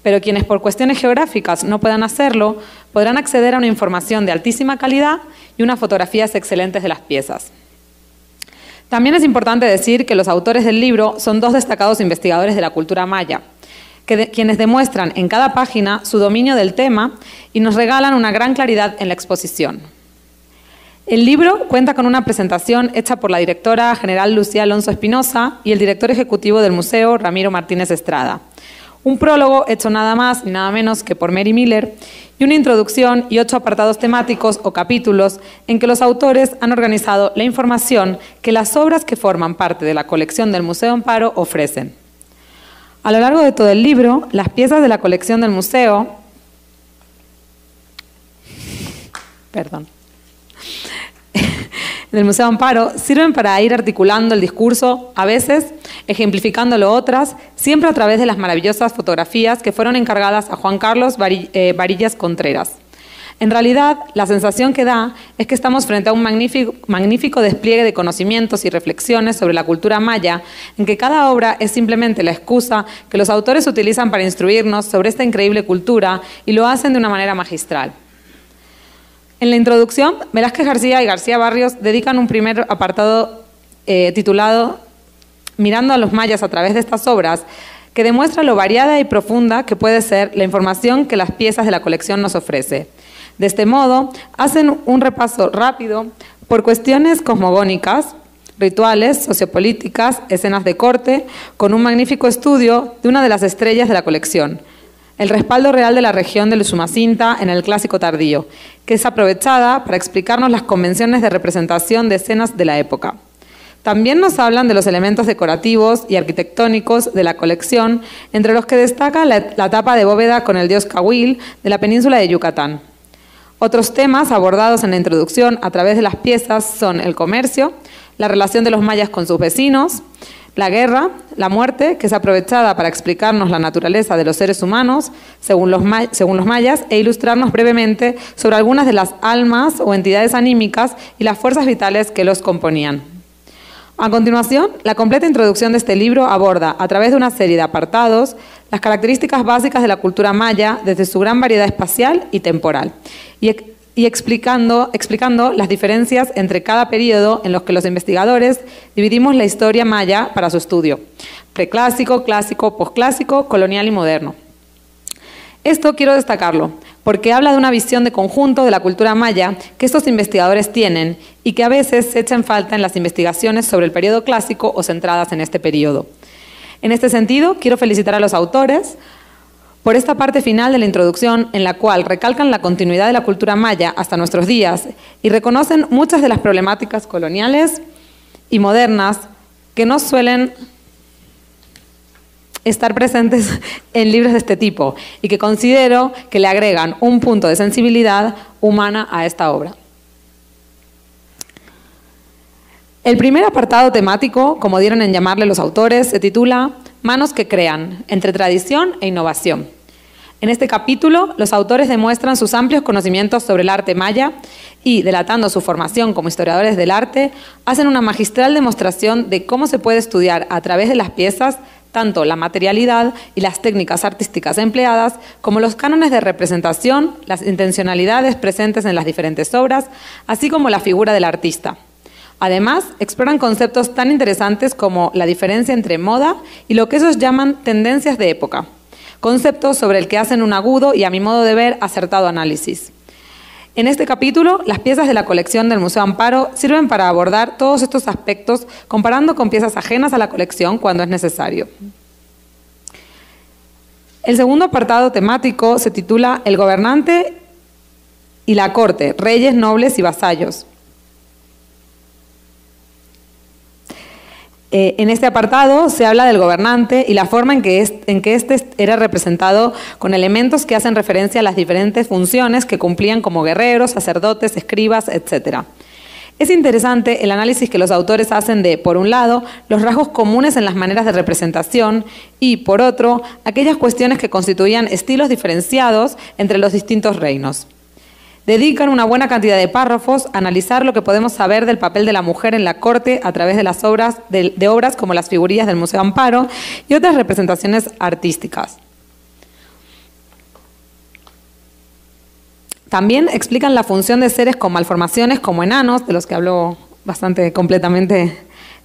pero quienes por cuestiones geográficas no puedan hacerlo, podrán acceder a una información de altísima calidad y unas fotografías excelentes de las piezas. También es importante decir que los autores del libro son dos destacados investigadores de la cultura maya, quienes demuestran en cada página su dominio del tema y nos regalan una gran claridad en la exposición. El libro cuenta con una presentación hecha por la directora general Lucía Alonso Espinosa y el director ejecutivo del museo, Ramiro Martínez Estrada. Un prólogo hecho nada más y nada menos que por Mary Miller y una introducción y ocho apartados temáticos o capítulos en que los autores han organizado la información que las obras que forman parte de la colección del Museo Amparo ofrecen. A lo largo de todo el libro, las piezas de la colección del museo perdón, del Museo Amparo sirven para ir articulando el discurso, a veces ejemplificándolo otras, siempre a través de las maravillosas fotografías que fueron encargadas a Juan Carlos eh, Varillas Contreras. En realidad, la sensación que da es que estamos frente a un magnífico, despliegue de conocimientos y reflexiones sobre la cultura maya, en que cada obra es simplemente la excusa que los autores utilizan para instruirnos sobre esta increíble cultura y lo hacen de una manera magistral. En la introducción, Velázquez García y García Barrios dedican un primer apartado eh, titulado Mirando a los mayas a través de estas obras, que demuestra lo variada y profunda que puede ser la información que las piezas de la colección nos ofrece. De este modo, hacen un repaso rápido por cuestiones cosmogónicas, rituales, sociopolíticas, escenas de corte, con un magnífico estudio de una de las estrellas de la colección, el respaldo real de la región del Sumacinta en el clásico tardío, que es aprovechada para explicarnos las convenciones de representación de escenas de la época. También nos hablan de los elementos decorativos y arquitectónicos de la colección, entre los que destaca la, tapa de bóveda con el dios Cahuil de la península de Yucatán. Otros temas abordados en la introducción a través de las piezas son el comercio, la relación de los mayas con sus vecinos, la guerra, la muerte, que es aprovechada para explicarnos la naturaleza de los seres humanos, según los, mayas, e ilustrarnos brevemente sobre algunas de las almas o entidades anímicas y las fuerzas vitales que los componían. A continuación, la completa introducción de este libro aborda, a través de una serie de apartados, las características básicas de la cultura maya desde su gran variedad espacial y temporal, y, explicando, explicando las diferencias entre cada periodo en los que los investigadores dividimos la historia maya para su estudio, preclásico, clásico, posclásico, colonial y moderno. Esto quiero destacarlo, porque habla de una visión de conjunto de la cultura maya que estos investigadores tienen y que a veces se echa en falta en las investigaciones sobre el periodo clásico o centradas en este periodo. En este sentido, quiero felicitar a los autores por esta parte final de la introducción en la cual recalcan la continuidad de la cultura maya hasta nuestros días y reconocen muchas de las problemáticas coloniales y modernas que no suelen estar presentes en libros de este tipo y que considero que le agregan un punto de sensibilidad humana a esta obra. El primer apartado temático, como dieron en llamarle los autores, se titula Manos que crean, entre tradición e innovación. En este capítulo, los autores demuestran sus amplios conocimientos sobre el arte maya y, delatando su formación como historiadores del arte, hacen una magistral demostración de cómo se puede estudiar a través de las piezas tanto la materialidad y las técnicas artísticas empleadas, como los cánones de representación, las intencionalidades presentes en las diferentes obras, así como la figura del artista. Además, exploran conceptos tan interesantes como la diferencia entre moda y lo que ellos llaman tendencias de época, conceptos sobre el que hacen un agudo y, a mi modo de ver, acertado análisis. En este capítulo, las piezas de la colección del Museo Amparo sirven para abordar todos estos aspectos comparando con piezas ajenas a la colección cuando es necesario. El segundo apartado temático se titula El gobernante y la corte, reyes, nobles y vasallos. Eh, en este apartado se habla del gobernante y la forma en que, éste era representado con elementos que hacen referencia a las diferentes funciones que cumplían como guerreros, sacerdotes, escribas, etc. Es interesante el análisis que los autores hacen de, por un lado, los rasgos comunes en las maneras de representación y, por otro, aquellas cuestiones que constituían estilos diferenciados entre los distintos reinos dedican una buena cantidad de párrafos a analizar lo que podemos saber del papel de la mujer en la corte a través de las obras de, obras como las figurillas del Museo Amparo y otras representaciones artísticas. También explican la función de seres con malformaciones como enanos, de los que habló bastante completamente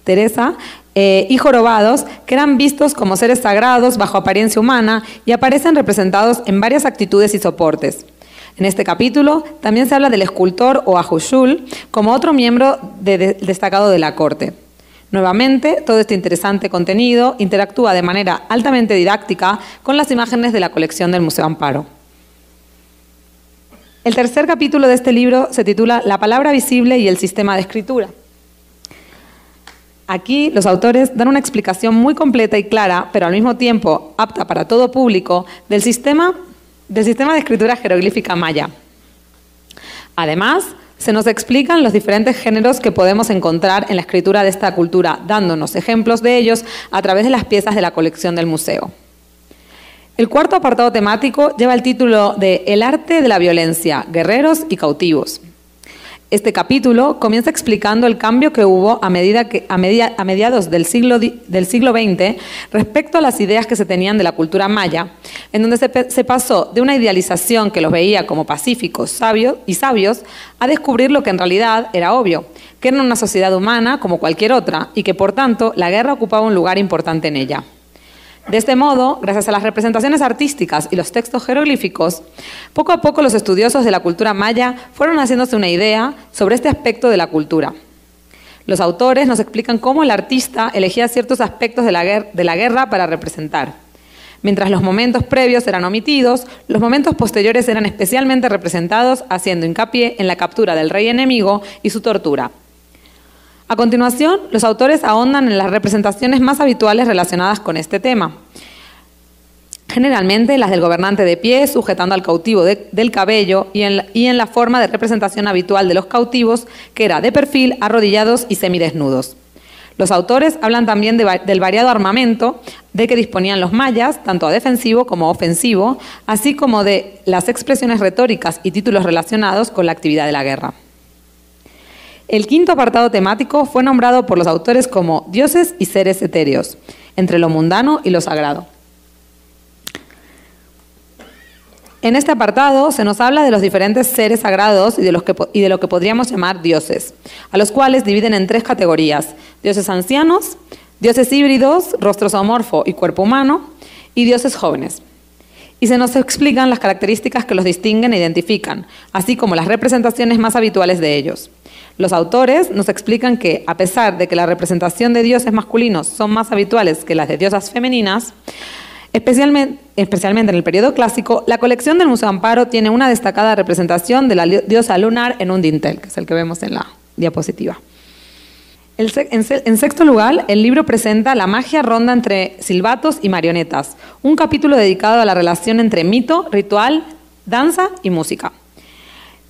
Teresa, eh, y jorobados, que eran vistos como seres sagrados bajo apariencia humana y aparecen representados en varias actitudes y soportes. En este capítulo también se habla del escultor o como otro miembro destacado de la corte. Nuevamente, todo este interesante contenido interactúa de manera altamente didáctica con las imágenes de la colección del Museo Amparo. El tercer capítulo de este libro se titula La palabra visible y el sistema de escritura. Aquí los autores dan una explicación muy completa y clara, pero al mismo tiempo apta para todo público, del sistema del sistema de escritura jeroglífica maya. Además, se nos explican los diferentes géneros que podemos encontrar en la escritura de esta cultura, dándonos ejemplos de ellos a través de las piezas de la colección del museo. El cuarto apartado temático lleva el título de El arte de la violencia, guerreros y cautivos. Este capítulo comienza explicando el cambio que hubo a, medida a, a mediados del siglo, del siglo XX respecto a las ideas que se tenían de la cultura maya, en donde se, se pasó de una idealización que los veía como pacíficos sabios y sabios a descubrir lo que en realidad era obvio, que eran una sociedad humana como cualquier otra y que por tanto la guerra ocupaba un lugar importante en ella. De este modo, gracias a las representaciones artísticas y los textos jeroglíficos, poco a poco los estudiosos de la cultura maya fueron haciéndose una idea sobre este aspecto de la cultura. Los autores nos explican cómo el artista elegía ciertos aspectos de la, guerra, para representar. Mientras los momentos previos eran omitidos, los momentos posteriores eran especialmente representados haciendo hincapié en la captura del rey enemigo y su tortura. A continuación, los autores ahondan en las representaciones más habituales relacionadas con este tema. Generalmente las del gobernante de pie, sujetando al cautivo del cabello, y en, la, forma de representación habitual de los cautivos, que era de perfil, arrodillados y semidesnudos. Los autores hablan también del variado armamento de que disponían los mayas, tanto defensivo como ofensivo, así como de las expresiones retóricas y títulos relacionados con la actividad de la guerra. El quinto apartado temático fue nombrado por los autores como dioses y seres etéreos, entre lo mundano y lo sagrado. En este apartado se nos habla de los diferentes seres sagrados y de, lo que podríamos llamar dioses, a los cuales dividen en tres categorías, dioses ancianos, dioses híbridos, rostro zoomorfo y cuerpo humano, y dioses jóvenes. Y se nos explican las características que los distinguen e identifican, así como las representaciones más habituales de ellos. Los autores nos explican que, a pesar de que la representación de dioses masculinos son más habituales que las de diosas femeninas, especialmente, especialmente en el periodo clásico, la colección del Museo Amparo tiene una destacada representación de la diosa lunar en un dintel, que es el que vemos en la diapositiva. En sexto lugar, el libro presenta La magia ronda entre silbatos y marionetas, un capítulo dedicado a la relación entre mito, ritual, danza y música.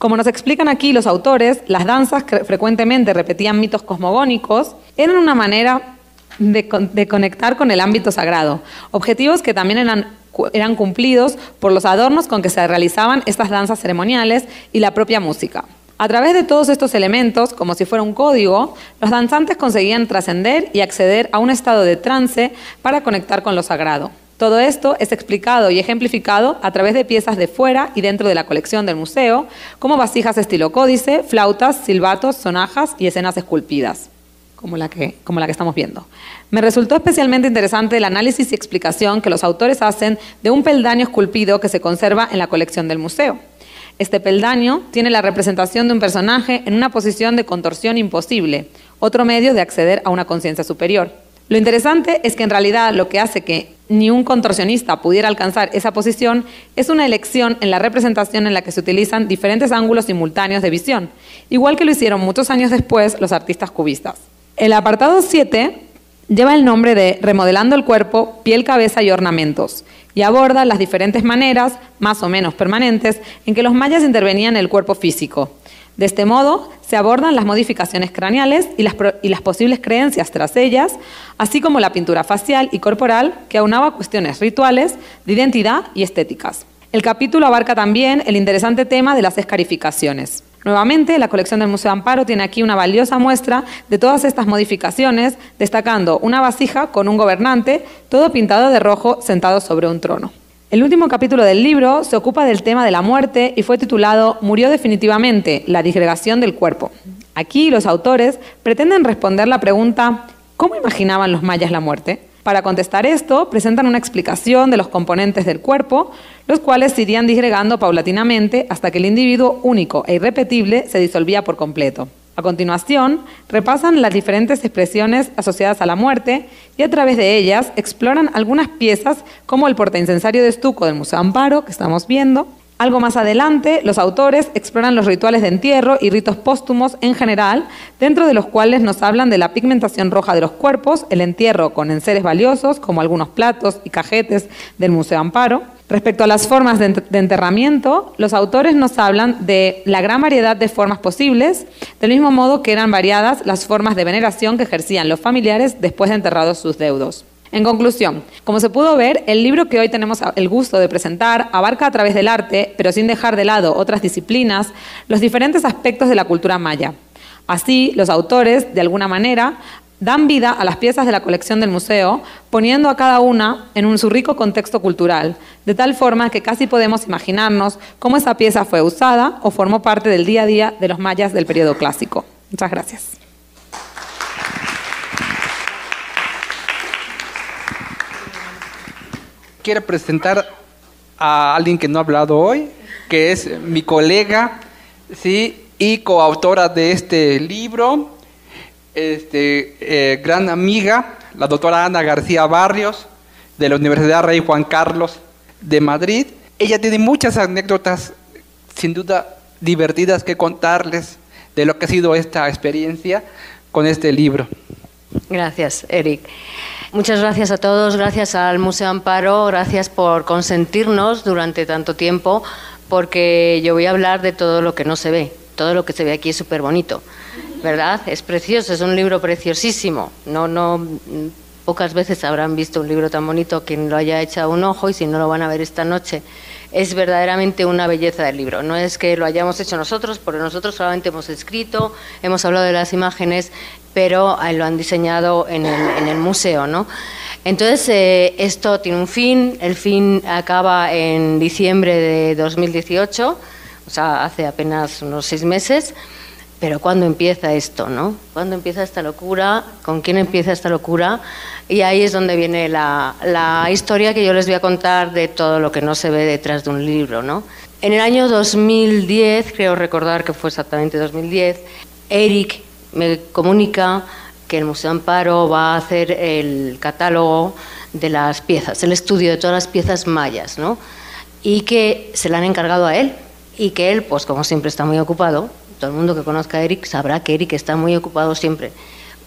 Como nos explican aquí los autores, las danzas que frecuentemente repetían mitos cosmogónicos eran una manera de, conectar con el ámbito sagrado, objetivos que también eran, eran cumplidos por los adornos con que se realizaban estas danzas ceremoniales y la propia música. A través de todos estos elementos, como si fuera un código, los danzantes conseguían trascender y acceder a un estado de trance para conectar con lo sagrado. Todo esto es explicado y ejemplificado a través de piezas de fuera y dentro de la colección del museo, como vasijas estilo códice, flautas, silbatos, sonajas y escenas esculpidas, como la que, como la que estamos viendo. Me resultó especialmente interesante el análisis y explicación que los autores hacen de un peldaño esculpido que se conserva en la colección del museo. Este peldaño tiene la representación de un personaje en una posición de contorsión imposible, otro medio de acceder a una conciencia superior. Lo interesante es que en realidad lo que hace que ni un contorsionista pudiera alcanzar esa posición es una elección en la representación en la que se utilizan diferentes ángulos simultáneos de visión, igual que lo hicieron muchos años después los artistas cubistas. El apartado 7 lleva el nombre de Remodelando el cuerpo, piel, cabeza y ornamentos, y aborda las diferentes maneras, más o menos permanentes, en que los mayas intervenían en el cuerpo físico. De este modo, se abordan las modificaciones craneales y las, posibles creencias tras ellas, así como la pintura facial y corporal que aunaba cuestiones rituales, de identidad y estéticas. El capítulo abarca también el interesante tema de las escarificaciones. Nuevamente, la colección del Museo Amparo tiene aquí una valiosa muestra de todas estas modificaciones, destacando una vasija con un gobernante, todo pintado de rojo, sentado sobre un trono. El último capítulo del libro se ocupa del tema de la muerte y fue titulado Murió definitivamente, la disgregación del cuerpo. Aquí los autores pretenden responder la pregunta ¿cómo imaginaban los mayas la muerte? Para contestar esto, presentan una explicación de los componentes del cuerpo, los cuales se irían disgregando paulatinamente hasta que el individuo único e irrepetible se disolvía por completo. A continuación, repasan las diferentes expresiones asociadas a la muerte y a través de ellas exploran algunas piezas como el portaincensario de estuco del Museo Amparo, que estamos viendo. Algo más adelante, los autores exploran los rituales de entierro y ritos póstumos en general, dentro de los cuales nos hablan de la pigmentación roja de los cuerpos, el entierro con enseres valiosos, como algunos platos y cajetes del Museo Amparo, Respecto a las formas de enterramiento, los autores nos hablan de la gran variedad de formas posibles, del mismo modo que eran variadas las formas de veneración que ejercían los familiares después de enterrados sus deudos. En conclusión, como se pudo ver, el libro que hoy tenemos el gusto de presentar abarca a través del arte, pero sin dejar de lado otras disciplinas, los diferentes aspectos de la cultura maya. Así, los autores, de alguna manera, dan vida a las piezas de la colección del museo, poniendo a cada una en un, su rico contexto cultural, de tal forma que casi podemos imaginarnos cómo esa pieza fue usada o formó parte del día a día de los mayas del periodo clásico. Muchas gracias. Quiero presentar a alguien que no ha hablado hoy, que es mi colega, ¿sí? y coautora de este libro, este, eh, gran amiga, la doctora Ana García Barrios, de la Universidad Rey Juan Carlos de Madrid. Ella tiene muchas anécdotas, sin duda divertidas, que contarles de lo que ha sido esta experiencia con este libro. Gracias, Eric. Muchas gracias a todos, gracias al Museo Amparo, gracias por consentirnos durante tanto tiempo, porque yo voy a hablar de todo lo que no se ve todo lo que se ve aquí es súper bonito, ¿verdad? Es precioso, es un libro preciosísimo. No, no, pocas veces habrán visto un libro tan bonito quien lo haya echado un ojo y si no lo van a ver esta noche. Es verdaderamente una belleza del libro. No es que lo hayamos hecho nosotros, porque nosotros solamente hemos escrito, hemos hablado de las imágenes, pero eh, lo han diseñado en el, museo, ¿no? Entonces, eh, esto tiene un fin. El fin acaba en diciembre de 2018 o sea, hace apenas unos seis meses. Pero ¿cuándo empieza esto, no? ¿Cuándo empieza esta locura? ¿Con quién empieza esta locura? Y ahí es donde viene la, historia que yo les voy a contar de todo lo que no se ve detrás de un libro, ¿no? En el año 2010, creo recordar que fue exactamente 2010, Eric me comunica que el Museo Amparo va a hacer el catálogo de las piezas, el estudio de todas las piezas mayas, ¿no? Y que se la han encargado a él, y que él, pues como siempre está muy ocupado, todo el mundo que conozca a Eric sabrá que Eric está muy ocupado siempre,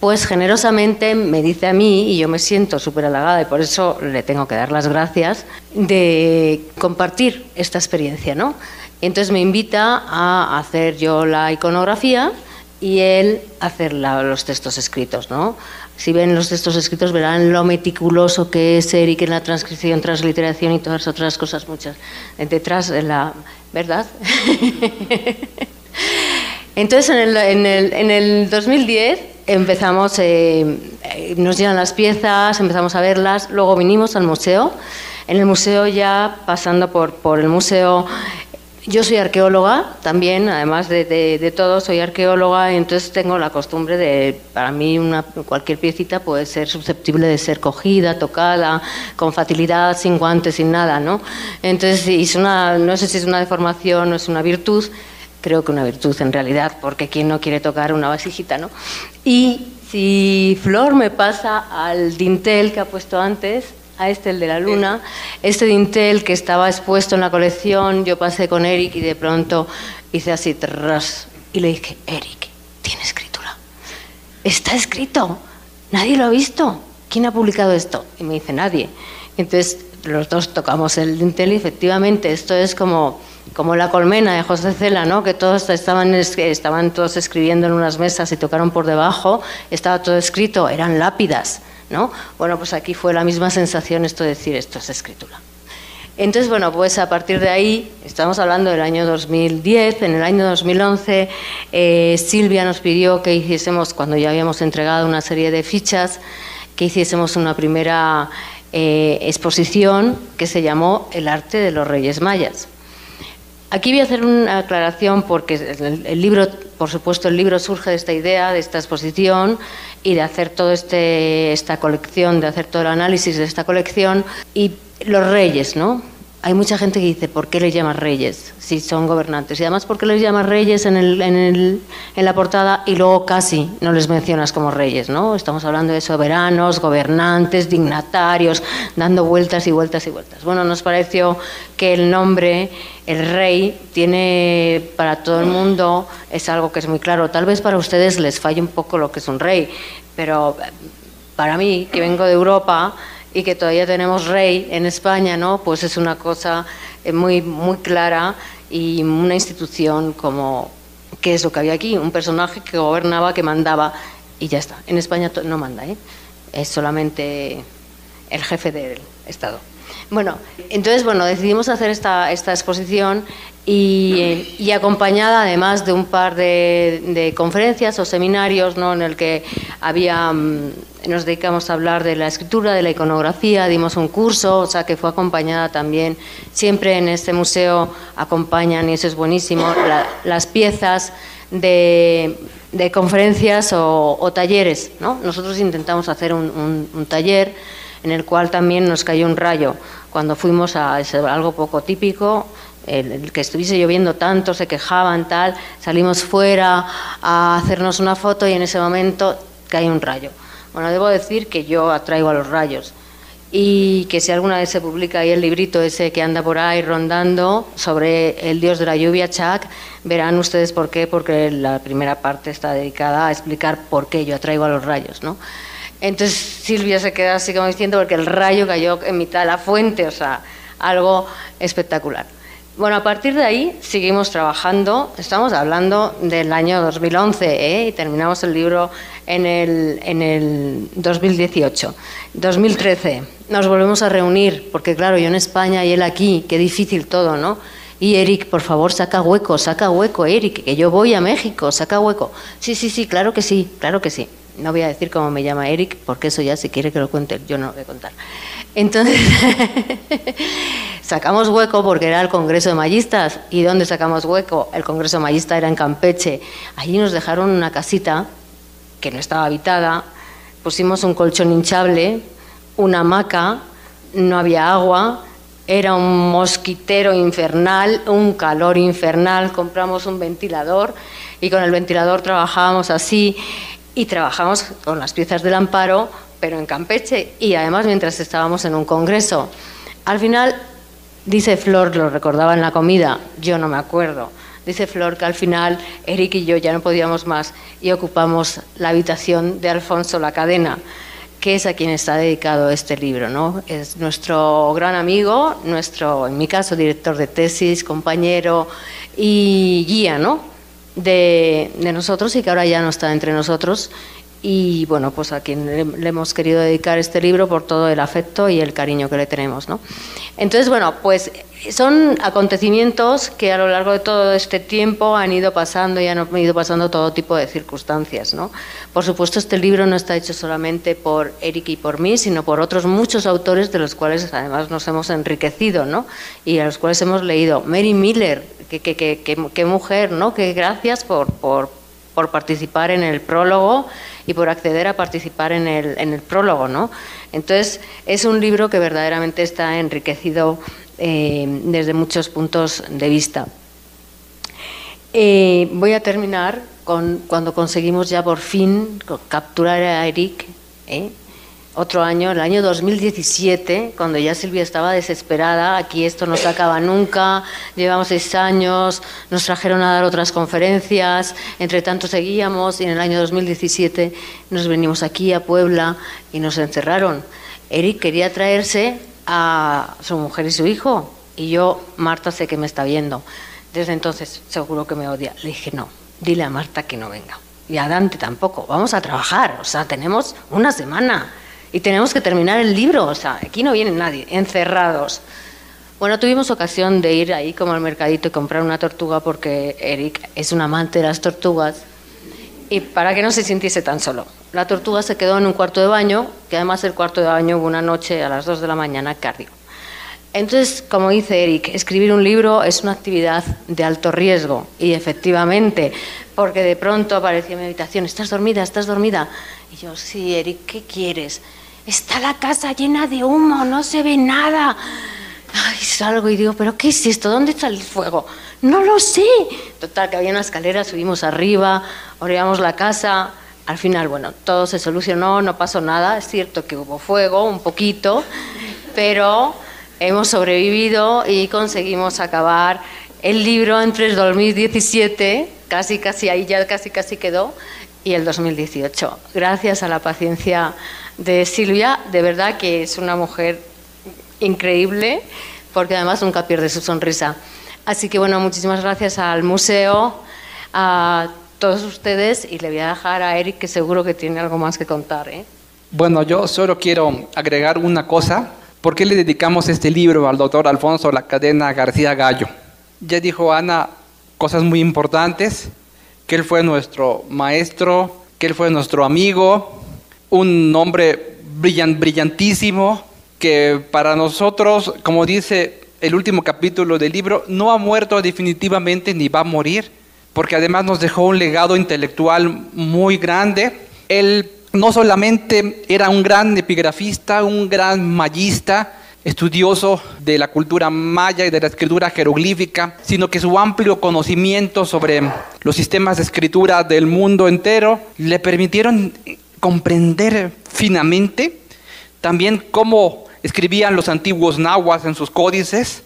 pues generosamente me dice a mí, y yo me siento súper halagada y por eso le tengo que dar las gracias, de compartir esta experiencia, ¿no? entonces me invita a hacer yo la iconografía y él hacer los textos escritos, ¿no? Si ven los textos escritos verán lo meticuloso que es Eric en la transcripción, transliteración y todas otras cosas muchas detrás de la verdad. Entonces en el, en el, en el 2010 empezamos, eh, eh, nos llegan las piezas, empezamos a verlas, luego vinimos al museo. En el museo ya pasando por, el museo yo soy arqueóloga también, además de, todo, soy arqueóloga y entonces tengo la costumbre de, para mí una, cualquier piecita puede ser susceptible de ser cogida, tocada, con facilidad, sin guantes, sin nada, ¿no? Entonces, es una, no sé si es una deformación o es una virtud, creo que una virtud en realidad, porque ¿quién no quiere tocar una vasijita, no? Y si Flor me pasa al dintel que ha puesto antes, a este, el de la luna. Este dintel que estaba expuesto en la colección, yo pasé con Eric y de pronto hice así, tras, y le dije, Eric, tiene escritura. Está escrito. Nadie lo ha visto. ¿Quién ha publicado esto? Y me dice, nadie. Entonces los dos tocamos el dintel y efectivamente esto es como, como la colmena de José Cela, ¿no? que todos estaban, estaban todos escribiendo en unas mesas y tocaron por debajo, estaba todo escrito, eran lápidas. ¿no? Bueno, pues aquí fue la misma sensación esto de decir esto es escritura. Entonces, bueno, pues a partir de ahí, estamos hablando del año 2010, en el año 2011 eh, Silvia nos pidió que hiciésemos, cuando ya habíamos entregado una serie de fichas, que hiciésemos una primera eh, exposición que se llamó El arte de los reyes mayas. Aquí voy a hacer una aclaración porque el, libro, por supuesto, el libro surge de esta idea, de esta exposición y de hacer toda este, esta colección, de hacer todo el análisis de esta colección y los reyes, ¿no? Hay mucha gente que dice, ¿por qué les llamas reyes si son gobernantes? Y además, ¿por qué les llamas reyes en, el, en, el, en, la portada y luego casi no les mencionas como reyes? ¿no? Estamos hablando de soberanos, gobernantes, dignatarios, dando vueltas y vueltas y vueltas. Bueno, nos pareció que el nombre, el rey, tiene para todo el mundo, es algo que es muy claro. Tal vez para ustedes les falle un poco lo que es un rey, pero para mí, que vengo de Europa, y que todavía tenemos rey en España, ¿no? Pues es una cosa eh, muy, muy clara y una institución como, ¿qué es lo que había aquí? Un personaje que gobernaba, que mandaba y ya está. En España no manda, ¿eh? Es solamente el jefe del Estado. Bueno, entonces, bueno, decidimos hacer esta, esta exposición y, acompañada además de un par de, conferencias o seminarios ¿no? en el que había, mm, nos dedicamos a hablar de la escritura, de la iconografía, dimos un curso, o sea que fue acompañada también, siempre en este museo acompañan, y eso es buenísimo, las piezas de, conferencias o, talleres. ¿no? Nosotros intentamos hacer un taller en el cual también nos cayó un rayo cuando fuimos a algo poco típico, el, que estuviese lloviendo tanto, se quejaban, tal, salimos fuera a hacernos una foto y en ese momento cae un rayo. Bueno, debo decir que yo atraigo a los rayos y que si alguna vez se publica ahí el librito ese que anda por ahí rondando sobre el dios de la lluvia, Chak, verán ustedes por qué, porque la primera parte está dedicada a explicar por qué yo atraigo a los rayos, ¿no? Entonces Silvia se queda así como diciendo porque el rayo cayó en mitad de la fuente, o sea, algo espectacular. Bueno, a partir de ahí seguimos trabajando, estamos hablando del año 2011 ¿eh? y terminamos el libro en el, en el 2018. 2013 nos volvemos a reunir, porque claro, yo en España y él aquí, qué difícil todo, ¿no? Y Eric, por favor, saca hueco, saca hueco, Eric, que yo voy a México, saca hueco. Sí, sí, sí, claro que sí, claro que sí. No voy a decir cómo me llama Eric, porque eso ya si quiere que lo cuente, yo no lo voy a contar. Entonces, sacamos hueco porque era el Congreso de Mallistas. ¿Y dónde sacamos hueco? El Congreso de Mallistas era en Campeche. Allí nos dejaron una casita que no estaba habitada, pusimos un colchón hinchable, una hamaca, no había agua, era un mosquitero infernal, un calor infernal, compramos un ventilador y con el ventilador trabajábamos así y trabajamos con las piezas del amparo, pero en Campeche y además mientras estábamos en un congreso. Al final, dice Flor, lo recordaba en la comida, yo no me acuerdo, dice Flor que al final Eric y yo ya no podíamos más y ocupamos la habitación de Alfonso La Cadena, que es a quien está dedicado este libro. ¿no? Es nuestro gran amigo, nuestro, en mi caso, director de tesis, compañero y guía, ¿no? de, nosotros y que ahora ya no está entre nosotros. Y bueno, pues a quien le, hemos querido dedicar este libro por todo el afecto y el cariño que le tenemos. ¿no? Entonces, bueno, pues son acontecimientos que a lo largo de todo este tiempo han ido pasando y han ido pasando todo tipo de circunstancias. ¿no? Por supuesto, este libro no está hecho solamente por Eric y por mí, sino por otros muchos autores de los cuales además nos hemos enriquecido ¿no? y a los cuales hemos leído. Mary Miller, qué, mujer, ¿no? Que gracias por, por, por, participar en el prólogo y por acceder a participar en el, en el prólogo, ¿no? Entonces, es un libro que verdaderamente está enriquecido eh, desde muchos puntos de vista. Eh, voy a terminar con cuando conseguimos ya por fin capturar a Eric, ¿eh? Otro año, el año 2017, cuando ya Silvia estaba desesperada, aquí esto no se acaba nunca, llevamos seis años, nos trajeron a dar otras conferencias, entre tanto seguíamos y en el año 2017 nos venimos aquí a Puebla y nos encerraron. Eric quería traerse a su mujer y su hijo y yo, Marta, sé que me está viendo. Desde entonces seguro que me odia. Le dije, no, dile a Marta que no venga. Y a Dante tampoco, vamos a trabajar, o sea, tenemos una semana y tenemos que terminar el libro, o sea, aquí no viene nadie, encerrados. Bueno, tuvimos ocasión de ir ahí como al mercadito y comprar una tortuga porque Eric es un amante de las tortugas y para que no se sintiese tan solo. La tortuga se quedó en un cuarto de baño, que además el cuarto de baño hubo una noche a las 2 de la mañana cardio. Entonces, como dice Eric, escribir un libro es una actividad de alto riesgo y efectivamente, porque de pronto apareció en mi habitación, ¿estás dormida? ¿Estás dormida? Y yo, sí, Eric, ¿qué quieres? Está la casa llena de humo, no se ve nada. Ay, salgo y digo, ¿pero qué es esto? ¿Dónde está el fuego? No lo sé. Total, que había una escalera, subimos arriba, oreamos la casa. Al final, bueno, todo se solucionó, no pasó nada. Es cierto que hubo fuego, un poquito, pero hemos sobrevivido y conseguimos acabar el libro entre el 2017, casi, casi, ahí ya casi, casi quedó, y el 2018. Gracias a la paciencia de Silvia, de verdad que es una mujer increíble, porque además nunca pierde su sonrisa. Así que bueno, muchísimas gracias al museo, a todos ustedes, y le voy a dejar a Eric, que seguro que tiene algo más que contar. ¿eh? Bueno, yo solo quiero agregar una cosa. ¿Por qué le dedicamos este libro al doctor Alfonso La Cadena García Gallo? Ya dijo Ana cosas muy importantes, que él fue nuestro maestro, que él fue nuestro amigo, un hombre brillantísimo, que para nosotros, como dice el último capítulo del libro, no ha muerto definitivamente ni va a morir, porque además nos dejó un legado intelectual muy grande. Él no solamente era un gran epigrafista, un gran mayista, estudioso de la cultura maya y de la escritura jeroglífica, sino que su amplio conocimiento sobre los sistemas de escritura del mundo entero le permitieron comprender finamente también cómo escribían los antiguos nahuas en sus códices,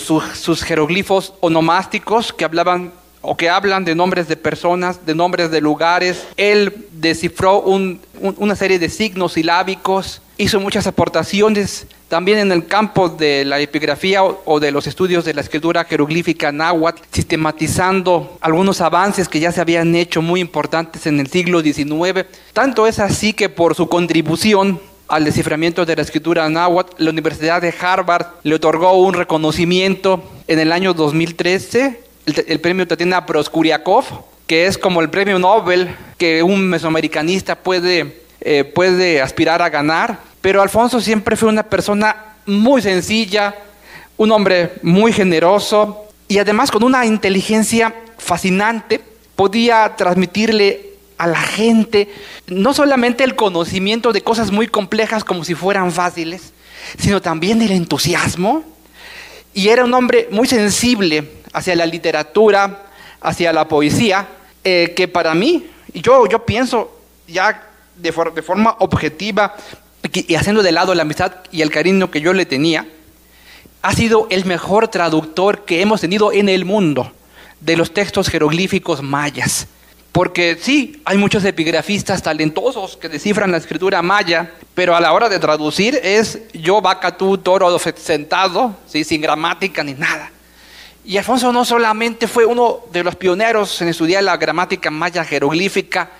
sus, jeroglifos onomásticos que hablaban o que hablan de nombres de personas, de nombres de lugares. Él descifró una serie de signos silábicos, hizo muchas aportaciones también en el campo de la epigrafía o, de los estudios de la escritura jeroglífica náhuatl, sistematizando algunos avances que ya se habían hecho muy importantes en el siglo XIX. Tanto es así que por su contribución al desciframiento de la escritura náhuatl, la Universidad de Harvard le otorgó un reconocimiento en el año 2013, el, premio Tatiana Proskuriakov, que es como el premio Nobel que un mesoamericanista puede, eh, puede aspirar a ganar. Pero Alfonso siempre fue una persona muy sencilla, un hombre muy generoso y además con una inteligencia fascinante. Podía transmitirle a la gente no solamente el conocimiento de cosas muy complejas como si fueran fáciles, sino también el entusiasmo. Y era un hombre muy sensible hacia la literatura, hacia la poesía, eh, que para mí, yo, yo pienso ya de, de forma objetiva y haciendo de lado la amistad y el cariño que yo le tenía, ha sido el mejor traductor que hemos tenido en el mundo de los textos jeroglíficos mayas. Porque sí, hay muchos epigrafistas talentosos que descifran la escritura maya, pero a la hora de traducir es yo, vaca, tú, toro, sentado, ¿sí? sin gramática ni nada. Y Alfonso no solamente fue uno de los pioneros en estudiar la gramática maya jeroglífica,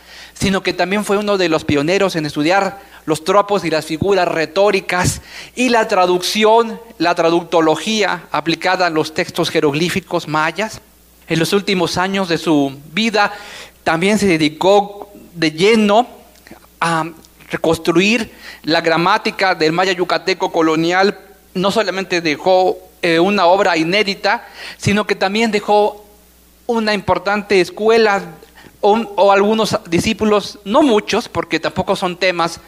sino que también fue uno de los pioneros en estudiar los tropos y las figuras retóricas y la traducción, la traductología aplicada a los textos jeroglíficos mayas. En los últimos años de su vida también se dedicó de lleno a reconstruir la gramática del maya yucateco colonial. No solamente dejó eh, una obra inédita, sino que también dejó una importante escuela o, algunos discípulos, no muchos, porque tampoco son temas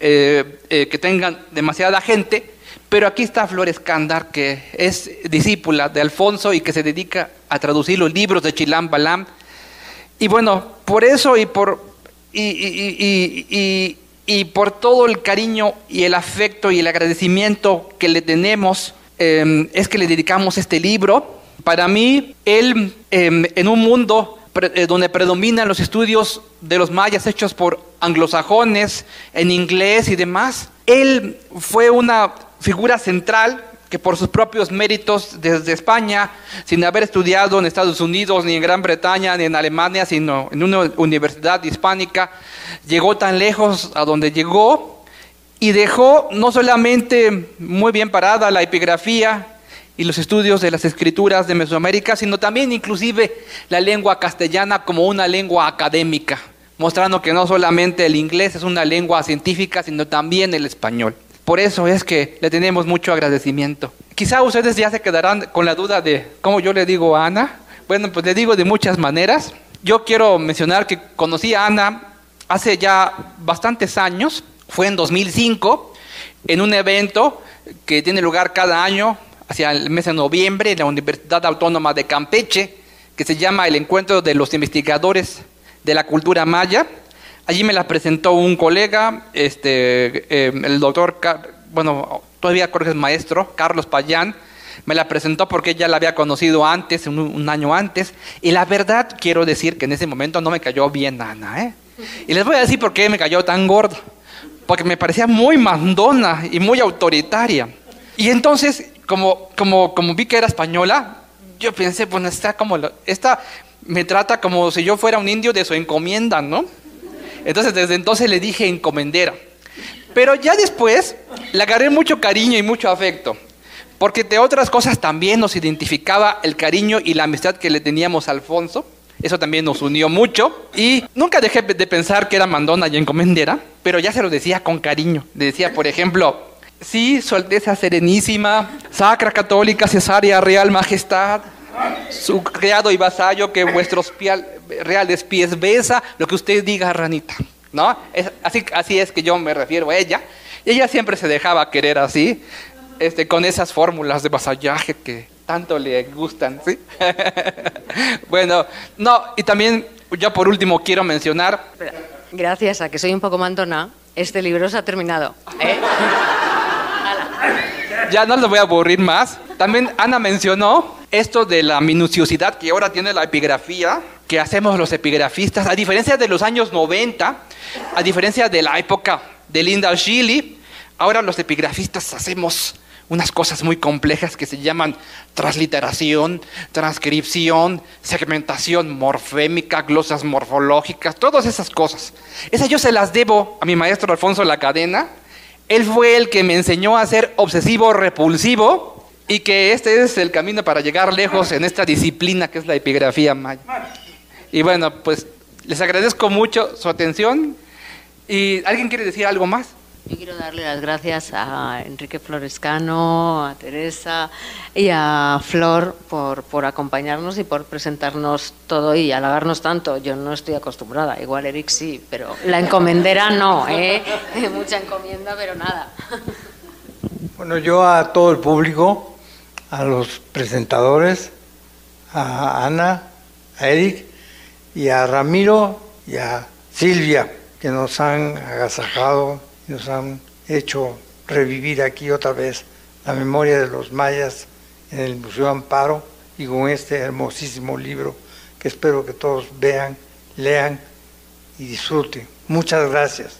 eh, eh, que tengan demasiada gente, pero aquí está Flores Cándar, que es discípula de Alfonso y que se dedica a traducir los libros de Chilam Balam. Y bueno, por eso y por, y, por todo el cariño y el afecto y el agradecimiento que le tenemos, em, es que le dedicamos este libro. Para mí, él, em, en un mundo eh, donde predominan los estudios de los mayas hechos por anglosajones, en inglés y demás. Él fue una figura central que por sus propios méritos desde España, sin haber estudiado en Estados Unidos, ni en Gran Bretaña, ni en Alemania, sino en una universidad hispánica, llegó tan lejos a donde llegó y dejó no solamente muy bien parada la epigrafía, y los estudios de las escrituras de Mesoamérica, sino también inclusive la lengua castellana como una lengua académica, mostrando que no solamente el inglés es una lengua científica, sino también el español. Por eso es que le tenemos mucho agradecimiento. Quizá ustedes ya se quedarán con la duda de cómo yo le digo a Ana. Bueno, pues le digo de muchas maneras. Yo quiero mencionar que conocí a Ana hace ya bastantes años, fue en 2005, en un evento que tiene lugar cada año hacia el mes de noviembre en la Universidad Autónoma de Campeche, que se llama el Encuentro de los Investigadores de la Cultura Maya. Allí me la presentó un colega, este, eh, el doctor, bueno, todavía creo que es maestro, Carlos Payán, me la presentó porque ella la había conocido antes, un, año antes, y la verdad quiero decir que en ese momento no me cayó bien Ana, ¿eh? Y les voy a decir por qué me cayó tan gordo, porque me parecía muy mandona y muy autoritaria. Y entonces como, como, vi que era española, yo pensé, bueno, está como, esta me trata como si yo fuera un indio de su encomienda, ¿no? Entonces desde entonces le dije encomendera. Pero ya después le agarré mucho cariño y mucho afecto. Porque de otras cosas también nos identificaba el cariño y la amistad que le teníamos a Alfonso. Eso también nos unió mucho. Y nunca dejé de pensar que era mandona y encomendera, pero ya se lo decía con cariño. Le decía, por ejemplo, sí, su Alteza Serenísima, Sacra Católica, Cesárea, Real Majestad, su criado y vasallo que vuestros reales pies besa, lo que usted diga, ranita. ¿No? así, así es que yo me refiero a ella. Y ella siempre se dejaba querer así, este, con esas fórmulas de vasallaje que tanto le gustan, ¿sí? bueno, no, y también ya por último quiero mencionar... Gracias a que soy un poco mandona, este libro se ha terminado. ¿eh? Ya no lo voy a aburrir más. También Ana mencionó esto de la minuciosidad que ahora tiene la epigrafía, que hacemos los epigrafistas, a diferencia de los años 90, a diferencia de la época de Linda Shilly, ahora los epigrafistas hacemos unas cosas muy complejas que se llaman transliteración, transcripción, segmentación morfémica, glosas morfológicas, todas esas cosas. Esas yo se las debo a mi maestro Alfonso La Cadena. Él fue el que me enseñó a ser obsesivo repulsivo y que este es el camino para llegar lejos en esta disciplina que es la epigrafía maya. Y bueno, pues les agradezco mucho su atención. ¿Y alguien quiere decir algo más? Yo quiero darle las gracias a Enrique Florescano, a Teresa y a Flor por, por acompañarnos y por presentarnos todo y halagarnos tanto. Yo no estoy acostumbrada, igual Eric sí, pero la encomendera no, ¿eh? Mucha encomienda, pero nada. Bueno, yo a todo el público, a los presentadores, a Ana, a Eric y a Ramiro y a Silvia, que nos han agasajado nos han hecho revivir aquí otra vez la memoria de los mayas en el Museo Amparo y con este hermosísimo libro que espero que todos vean, lean y disfruten. Muchas gracias.